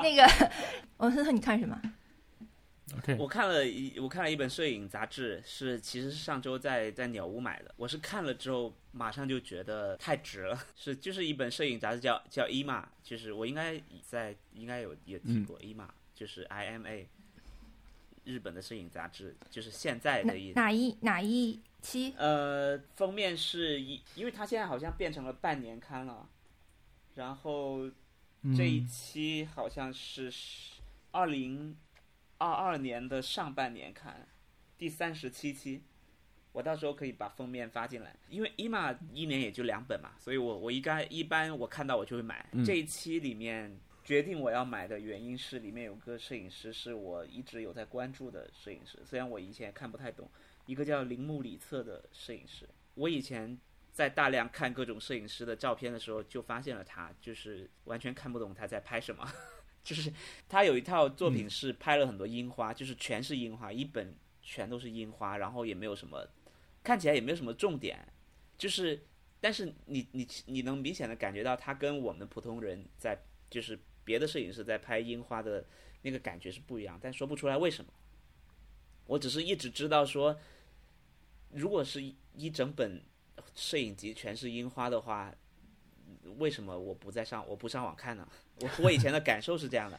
(laughs) 那个，文森特，你看什么？OK，我看了一我看了一本摄影杂志，是其实是上周在在鸟屋买的。我是看了之后马上就觉得太值了，(laughs) 是就是一本摄影杂志叫叫 IMA，就是我应该在应该有也听过 IMA，就是 I M A。日本的摄影杂志，就是现在哪的一哪一哪一期？呃，封面是一，因为它现在好像变成了半年刊了，然后这一嗯期好像是二零二二年的上半年看，第三十七期。我到时候可以把封面发进来，因为伊玛一年也就两本嘛，所以我我应该一般我看到我就会买。嗯这一期里面决定我要买的原因是里面有个摄影师是我一直有在关注的摄影师，虽然我以前看不太懂，一个叫铃木里策的摄影师。我以前在大量看各种摄影师的照片的时候，就发现了他，就是完全看不懂他在拍什么。(laughs) 就是他有一套作品是拍了很多樱花，就是全是樱花，一本全都是樱花，然后也没有什么，看起来也没有什么重点，就是，但是你你你能明显的感觉到他跟我们普通人在，就是别的摄影师在拍樱花的那个感觉是不一样，但说不出来为什么。我只是一直知道说，如果是一一整本摄影集全是樱花的话，为什么我不在上我不上网看呢？我我以前的感受是这样的。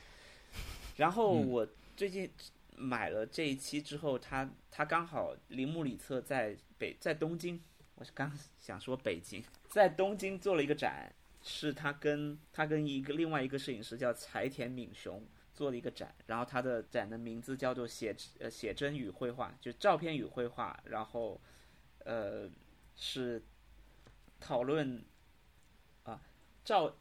然后我最近买了这一期之后，他他刚好铃木里策在北在东京，我是刚想说北京，在东京做了一个展，是他跟他跟一个另外一个摄影师叫柴田敏雄做了一个展，然后他的展的名字叫做写呃写真与绘画，就照片与绘画，然后呃是讨论啊照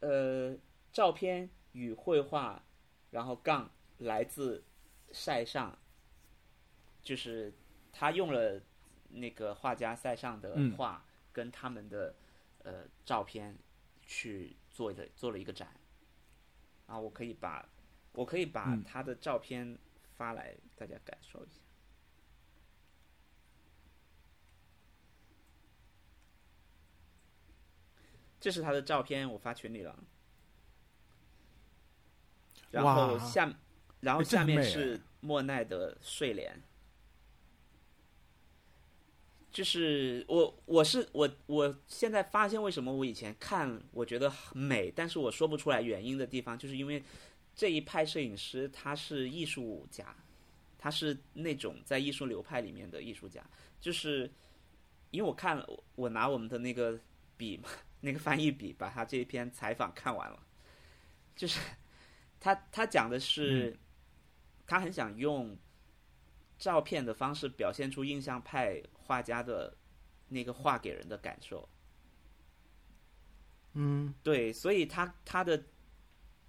呃照片与绘画，然后杠来自塞尚，就是他用了那个画家塞尚的嗯。画跟他们的呃照片去做的做了一个展，啊，我可以把我可以把嗯。他的照片发来，大家感受一下。这是他的照片，我发群里了。然后下，然后下面是莫奈的睡莲。就是我，我是我，我现在发现为什么我以前看我觉得很美，但是我说不出来原因的地方，就是因为这一派摄影师他是艺术家，他是那种在艺术流派里面的艺术家，就是因为我看了，我我拿我们的那个笔嘛，那个翻译笔把他这一篇采访看完了，就是他他讲的是，他很想用照片的方式表现出印象派画家的那个画给人的感受。嗯，对，所以他他的，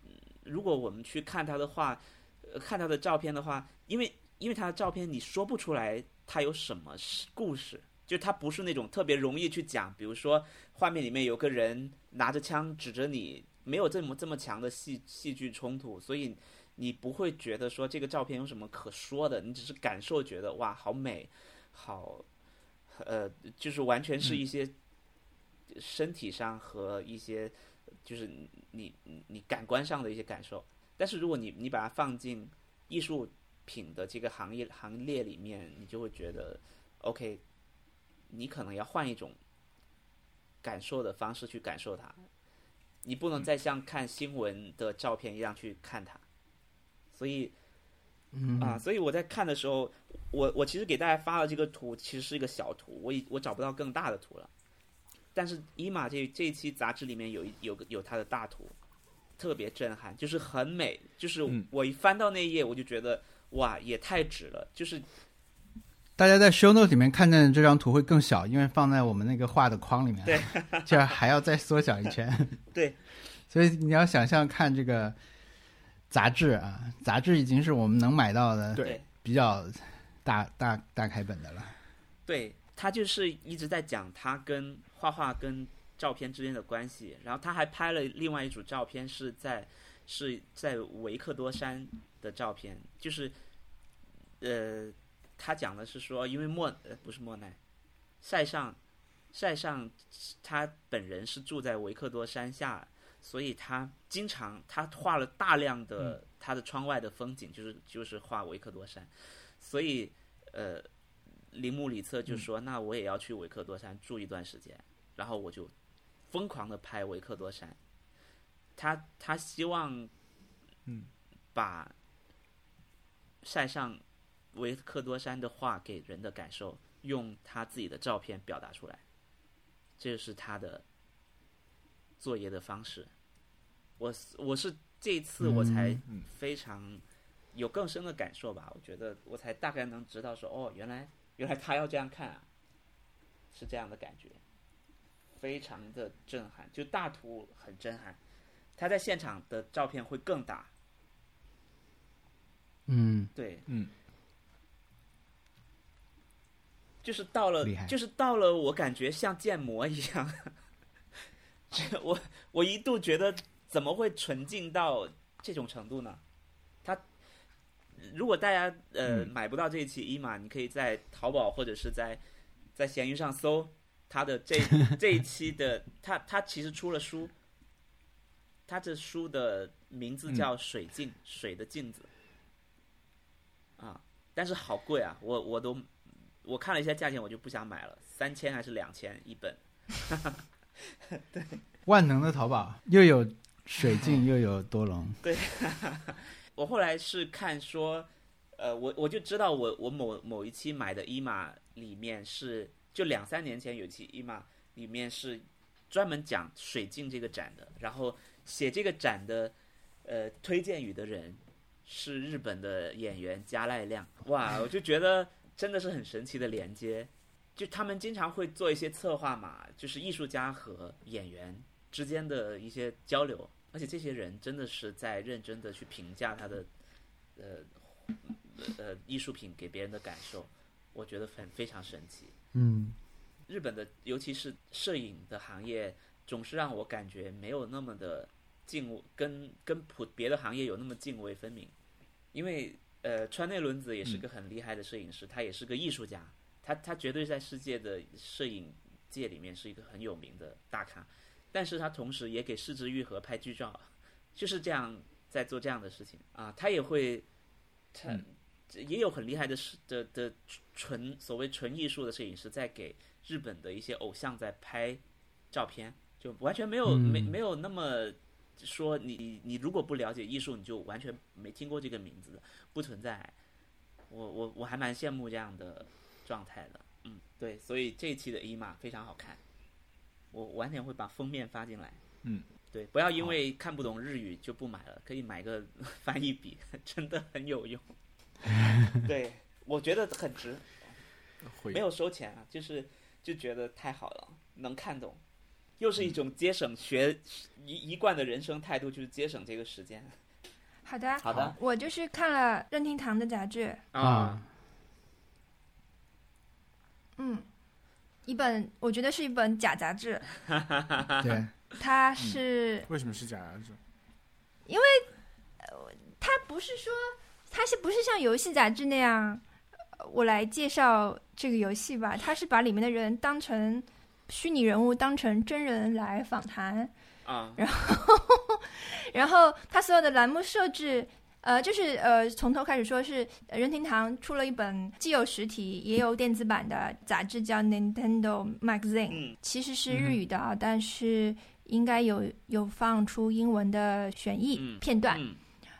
嗯如果我们去看他的画，呃，看他的照片的话，因为因为他的照片你说不出来他有什么故事，就它不是那种特别容易去讲，比如说画面里面有个人拿着枪指着你，没有这么这么强的戏戏剧冲突，所以你不会觉得说这个照片有什么可说的，你只是感受觉得哇好美，好，呃，就是完全是一些身体上和一些就是你你你感官上的一些感受。但是如果你你把它放进艺术品的这个行业行列里面，你就会觉得，OK，你可能要换一种感受的方式去感受它，你不能再像看新闻的照片一样去看它。所以，嗯啊，所以我在看的时候，我我其实给大家发了这个图，其实是一个小图，我已我找不到更大的图了。但是伊玛这这一期杂志里面有一有个有它的大图，特别震撼，就是很美，就是嗯我一翻到那一页，我就觉得哇，也太值了，就是大家在 show note 里面看见这张图会更小，因为放在我们那个画的框里面，对，(laughs) 这样还要再缩小一圈。(laughs) 对，所以你要想象看这个杂志啊，杂志已经是我们能买到的对比较大大大开本的了。对他就是一直在讲他跟画画跟照片之间的关系，然后他还拍了另外一组照片，是在是在维克多山的照片，就是呃，他讲的是说，因为莫呃不是莫奈，塞尚塞尚他本人是住在维克多山下，所以他经常他画了大量的他的窗外的风景，就是就是画维克多山，所以呃。铃木里策就说：“那我也要去维克多山住一段时间。”然后我就疯狂的拍维克多山。他他希望，嗯，把塞上维克多山的画给人的感受，用他自己的照片表达出来，这是他的作业的方式。我我是这一次我才嗯。非常有更深的感受吧，我觉得。我才大概能知道说，哦，原来原来他要这样看啊，是这样的感觉，非常的震撼。就大图很震撼，他在现场的照片会更大，嗯，对，嗯，就是到了，就是到了，我感觉像建模一样。(laughs) 这我我一度觉得怎么会纯净到这种程度呢？他如果大家呃、嗯买不到这一期一码，你可以在淘宝或者是在在闲鱼上搜他的这 (laughs) 这一期的，他他其实出了书，他这书的名字叫《水镜》，水的镜子。啊，但是好贵啊！我我都我看了一下价钱，我就不想买了，三千还是两千一本？(laughs) 对万能的淘宝又有水镜又有多龙，(laughs) 我后来是看说，呃，我我就知道我我某某一期买的伊玛里面是，就两三年前有一期伊玛里面是专门讲水镜这个展的，然后写这个展的呃推荐语的人是日本的演员加濑亮，哇，我就觉得真的是很神奇的连接，就他们经常会做一些策划嘛，就是艺术家和演员之间的一些交流，而且这些人真的是在认真的去评价他的呃呃艺术品给别人的感受，我觉得很非常神奇。嗯。日本的尤其是摄影的行业，总是让我感觉没有那么的泾跟跟普别的行业有那么泾渭分明，因为呃川内伦子也是个很厉害的摄影师，他也是个艺术家，他他绝对在世界的摄影界里面是一个很有名的大咖，但是他同时也给四之愈合拍剧照，就是这样在做这样的事情。啊，他也会他。也有很厉害的是的的纯所谓纯艺术的摄影师在给日本的一些偶像在拍照片，就完全没有、嗯。没没有那么说你你你如果不了解艺术，你就完全没听过这个名字的，不存在。我我我还蛮羡慕这样的状态的，嗯，对，所以这一期的伊玛非常好看，我晚点会把封面发进来，嗯，对，不要因为看不懂日语就不买了，可以买个 (laughs) 翻译笔，(laughs) 真的很有用。(laughs) 对，我觉得很值，没有收钱啊，就是就觉得太好了，能看懂，又是一种节省学一一贯的人生态度，就是节省这个时间。好的，好的。我就是看了任天堂的杂志，啊，嗯，一本我觉得是一本假杂志，(laughs) 对，它是、为什么是假杂志？它不是说它是不是像游戏杂志那样，呃我来介绍这个游戏吧？它是把里面的人当成虚拟人物，当成真人来访谈，啊，然后 (laughs) 然后他所有的栏目设置。呃，就是呃，从头开始说是呃任天堂出了一本既有实体也有电子版的杂志，叫 Nintendo Magazine。嗯。其实是日语的啊，但是应该有有放出英文的选译嗯。片段，嗯。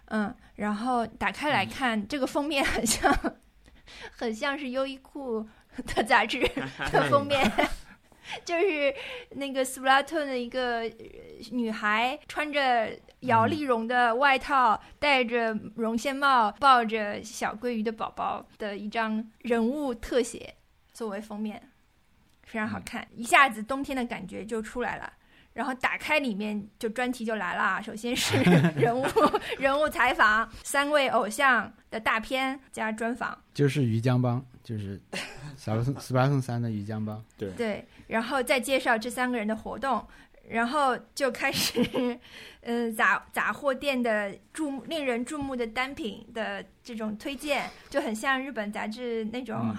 嗯然后打开来看，这个封面很像，(laughs) 很像是优衣库的杂志的封面，(laughs) (laughs) 就是那个 Splatoon 的一个呃女孩穿着摇粒绒的外套，戴着绒线帽，抱着小鲑鱼的宝宝的一张人物特写作为封面，非常好看，一下子冬天的感觉就出来了。然后打开里面就专题就来了啊，首先是 (laughs) 人物人物采访，三位偶像的大片加专访，就是于江帮，就是小松斯巴送三的鱼浆包，对，对，然后再介绍这三个人的活动，然后就开始，(laughs) 呃，杂杂货店的注令人注目的单品的这种推荐，就很像日本杂志那种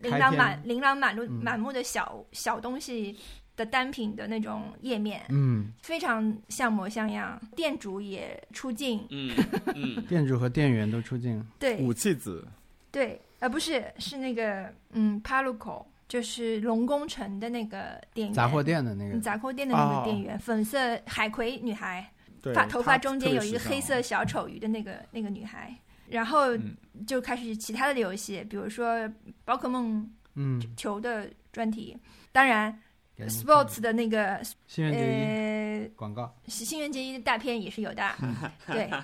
琳琅满琳琅满目嗯。满目的小小东西的单品的那种页面，嗯，非常像模像样。店主也出镜，嗯嗯。(laughs) 店主和店员都出镜，对。武器子，对，呃，不是，是那个嗯 p a l u c o 就是龙宫城的那个店员，杂货店的那嗯个，杂货店的那个哦店员，粉色海葵女孩，发头发中间有一个黑色小丑鱼的那个那个女孩，然后嗯就开始其他的游戏，比如说宝可梦嗯球的专题，当然 Sports 的那个新垣结衣呃广告，新垣结衣的大片也是有的，(laughs) 对。(laughs)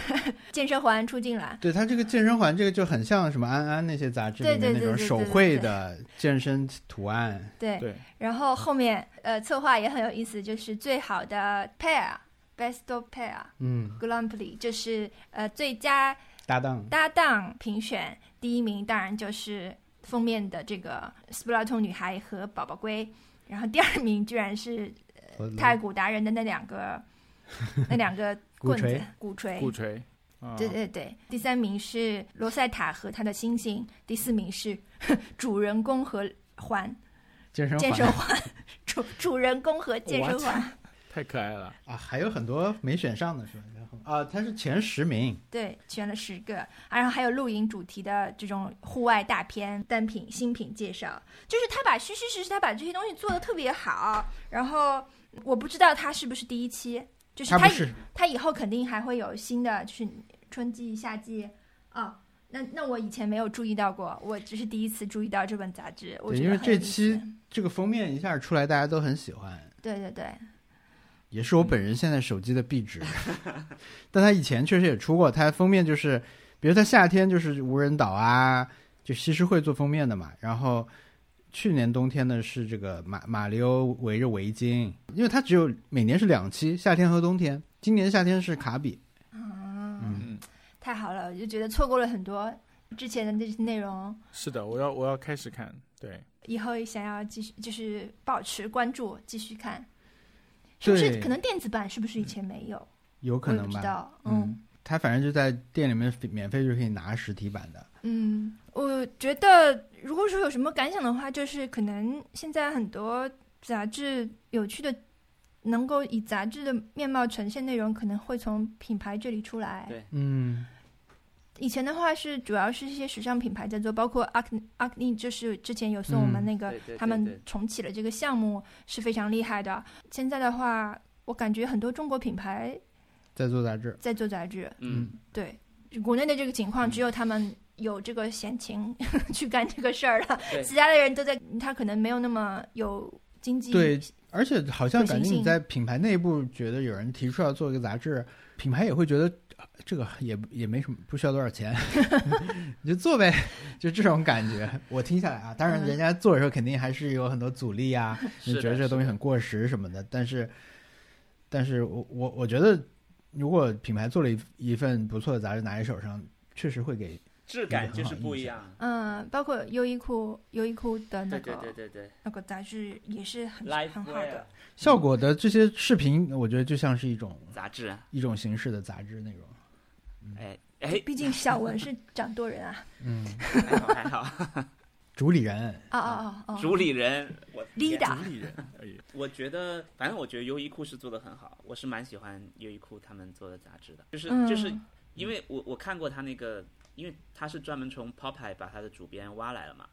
(laughs) 健身环出镜了，对他这个健身环，这个就很像什么安安那些杂志里面对对那种手绘的健身图案。对。对，然后后面呃策划也很有意思，就是最好的 pair best of pair 嗯。Prix，就是呃最佳搭档。搭档评选，第一名当然就是封面的这个 Splatoon 女孩和宝宝龟，然后第二名居然是和太古达人的那两个 (laughs) 那两个棍子鼓槌鼓槌。鼓槌。啊对对对，第三名是罗塞塔和他的星星，第四名是 (laughs) 主人公和环健身健身环环，(laughs) 主主人公和健身环。太可爱了。啊，还有很多没选上的是吧？啊，他是前十名。对，选了十个，啊然后还有露营主题的这种户外大片、单品、新品介绍，就是他把虚虚实实，他把这些东西做的特别好。然后我不知道他是不是第一期，就是他他以后肯定还会有新的，就是春季、夏季啊。那那我以前没有注意到过，我只是第一次注意到这本杂志。因为这期这个封面一下出来，大家都很喜欢，对对对，也是我本人现在手机的壁纸。(laughs) 但他以前确实也出过，他封面就是，比如他夏天就是无人岛啊，就西施会做封面的嘛。然后去年冬天呢是这个马马里欧围着围巾，因为它只有每年是两期，夏天和冬天。今年夏天是卡比，啊，嗯，太好了，我就觉得错过了很多之前的那些内容。是的，我要我要开始看。对，以后想要继续就是保持关注，继续看，是不是可能电子版是不是以前没有？有可能吧？不知道。嗯，他反正就在店里面免费就可以拿实体版的。嗯，我觉得如果说有什么感想的话，就是可能现在很多杂志有趣的，能够以杂志的面貌呈现内容，可能会从品牌这里出来。对嗯，以前的话是主要是一些时尚品牌在做，包括 Acne Acne，就是之前有送我们嗯那个他们重启了这个项目是非常厉害的。现在的话，我感觉很多中国品牌在做杂志。在做杂志，嗯，对国内的这个情况，嗯只有他们有这个闲情 (laughs) 去干这个事儿了，(laughs) 其他的人都在，他可能没有那么有经济对而且好像感觉你在品牌内部觉得有人提出要做一个杂志，品牌也会觉得呃这个也也没什么，不需要多少钱，(laughs) 你就做呗，就这种感觉。我听下来啊，当然嗯人家做的时候肯定还是有很多阻力啊，你觉得这个东西很过时什么的，但是，但是我我我觉得，如果品牌做了一一份不错的杂志拿在手上，确实会给质感就是不一样。嗯，包括优衣库优衣库的那对个对对对对那个杂志也是很很好的，效果的这些视频，我觉得就像是一种杂志。啊，一种形式的杂志内容。哎哎，毕竟小文是掌舵人啊，嗯，还好还好，(laughs) 主理人，哦哦哦哦，主理人，我天 Leader 主理人而已。我觉得，反正我觉得优衣库是做的很好，我是蛮喜欢优衣库他们做的杂志的，就是嗯。就是因为我我看过他那个，因为他是专门从 Popeye 把他的主编挖来了嘛，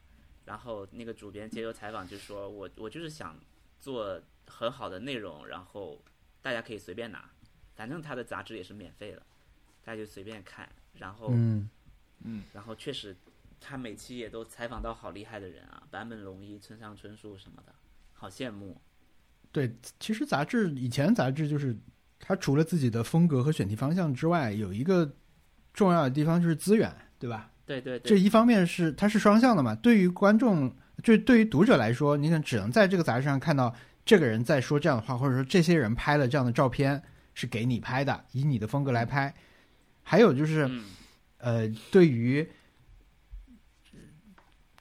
然后那个主编接受采访就说，我我就是想做很好的内容，然后大家可以随便拿，反正他的杂志也是免费的，大家就随便看，然后、嗯，嗯。然后确实他每期也都采访到好厉害的人啊，坂本龙一、村上春树什么的，好羡慕。对，其实杂志以前杂志就是他除了自己的风格和选题方向之外，有一个重要的地方就是资源，对吧？对对对，这一方面是它是双向的嘛，对于观众，就对于读者来说，你可能只能在这个杂志上看到这个人在说这样的话，或者说这些人拍了这样的照片是给你拍的，以你的风格来拍。还有就是，嗯，呃，对于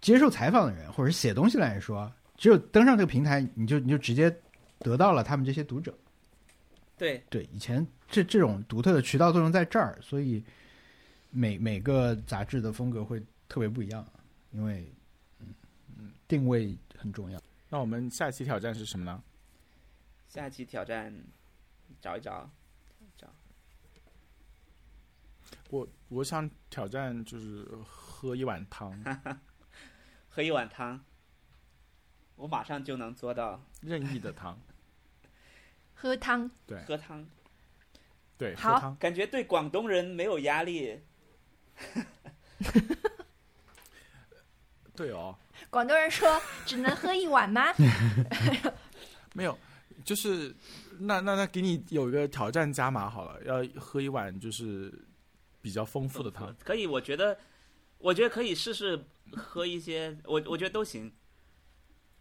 接受采访的人或者写东西来说，只有登上这个平台，你就你就直接得到了他们这些读者。对，对，以前这这种独特的渠道作用在这儿，所以每每个杂志的风格会特别不一样，因为嗯嗯定位很重要。那我们下期挑战是什么呢？下期挑战找一找，找我我想挑战就是喝一碗汤，(laughs) 喝一碗汤，我马上就能做到任意的汤。(laughs) 喝汤，对，喝汤。对，好喝汤。感觉对广东人没有压力。(laughs) 对哦，广东人说只能喝一碗吗？(laughs) 没有，就是那那那给你有一个挑战加码好了，要喝一碗就是比较丰富的汤。可以，我觉得，我觉得可以试试喝一些，我我觉得都行。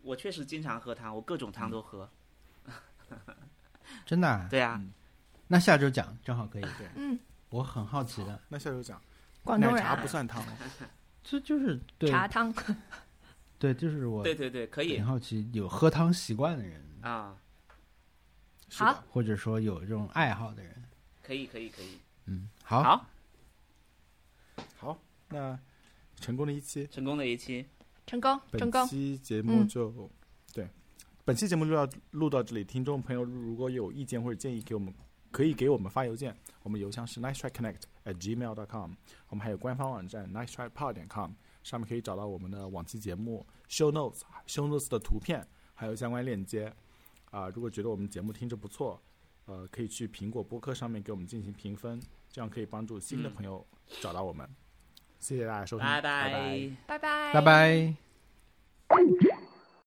我确实经常喝汤，我各种汤都喝。(laughs) 真的、啊？对啊，嗯那下周讲正好可以。对嗯，我很好奇的，那下周讲，广东人啊奶茶不算汤哦，(laughs) 这就是对茶汤，对，就是我 (laughs) 对对对，可以挺好奇有喝汤习惯的人，啊，是的好，或者说有这种爱好的人。可以可以可以。嗯，好，好，好，那成功的一期，成功的一期，成功成本功。期节目嗯就、对，本期节目就要录到这里。听众朋友如果有意见或者建议，给我们可以给我们发邮件我们邮箱是 nice try connect at gmail dot com 我们还有官方网站 nice trypod income 上面可以找到我们的往期节目 show notes show notes 的图片还有相关链接。啊如果觉得我们节目听着不错呃可以去苹果播客上面给我们进行评分这样可以帮助新的朋友找到我们。谢谢大家收听拜拜。拜拜。拜拜。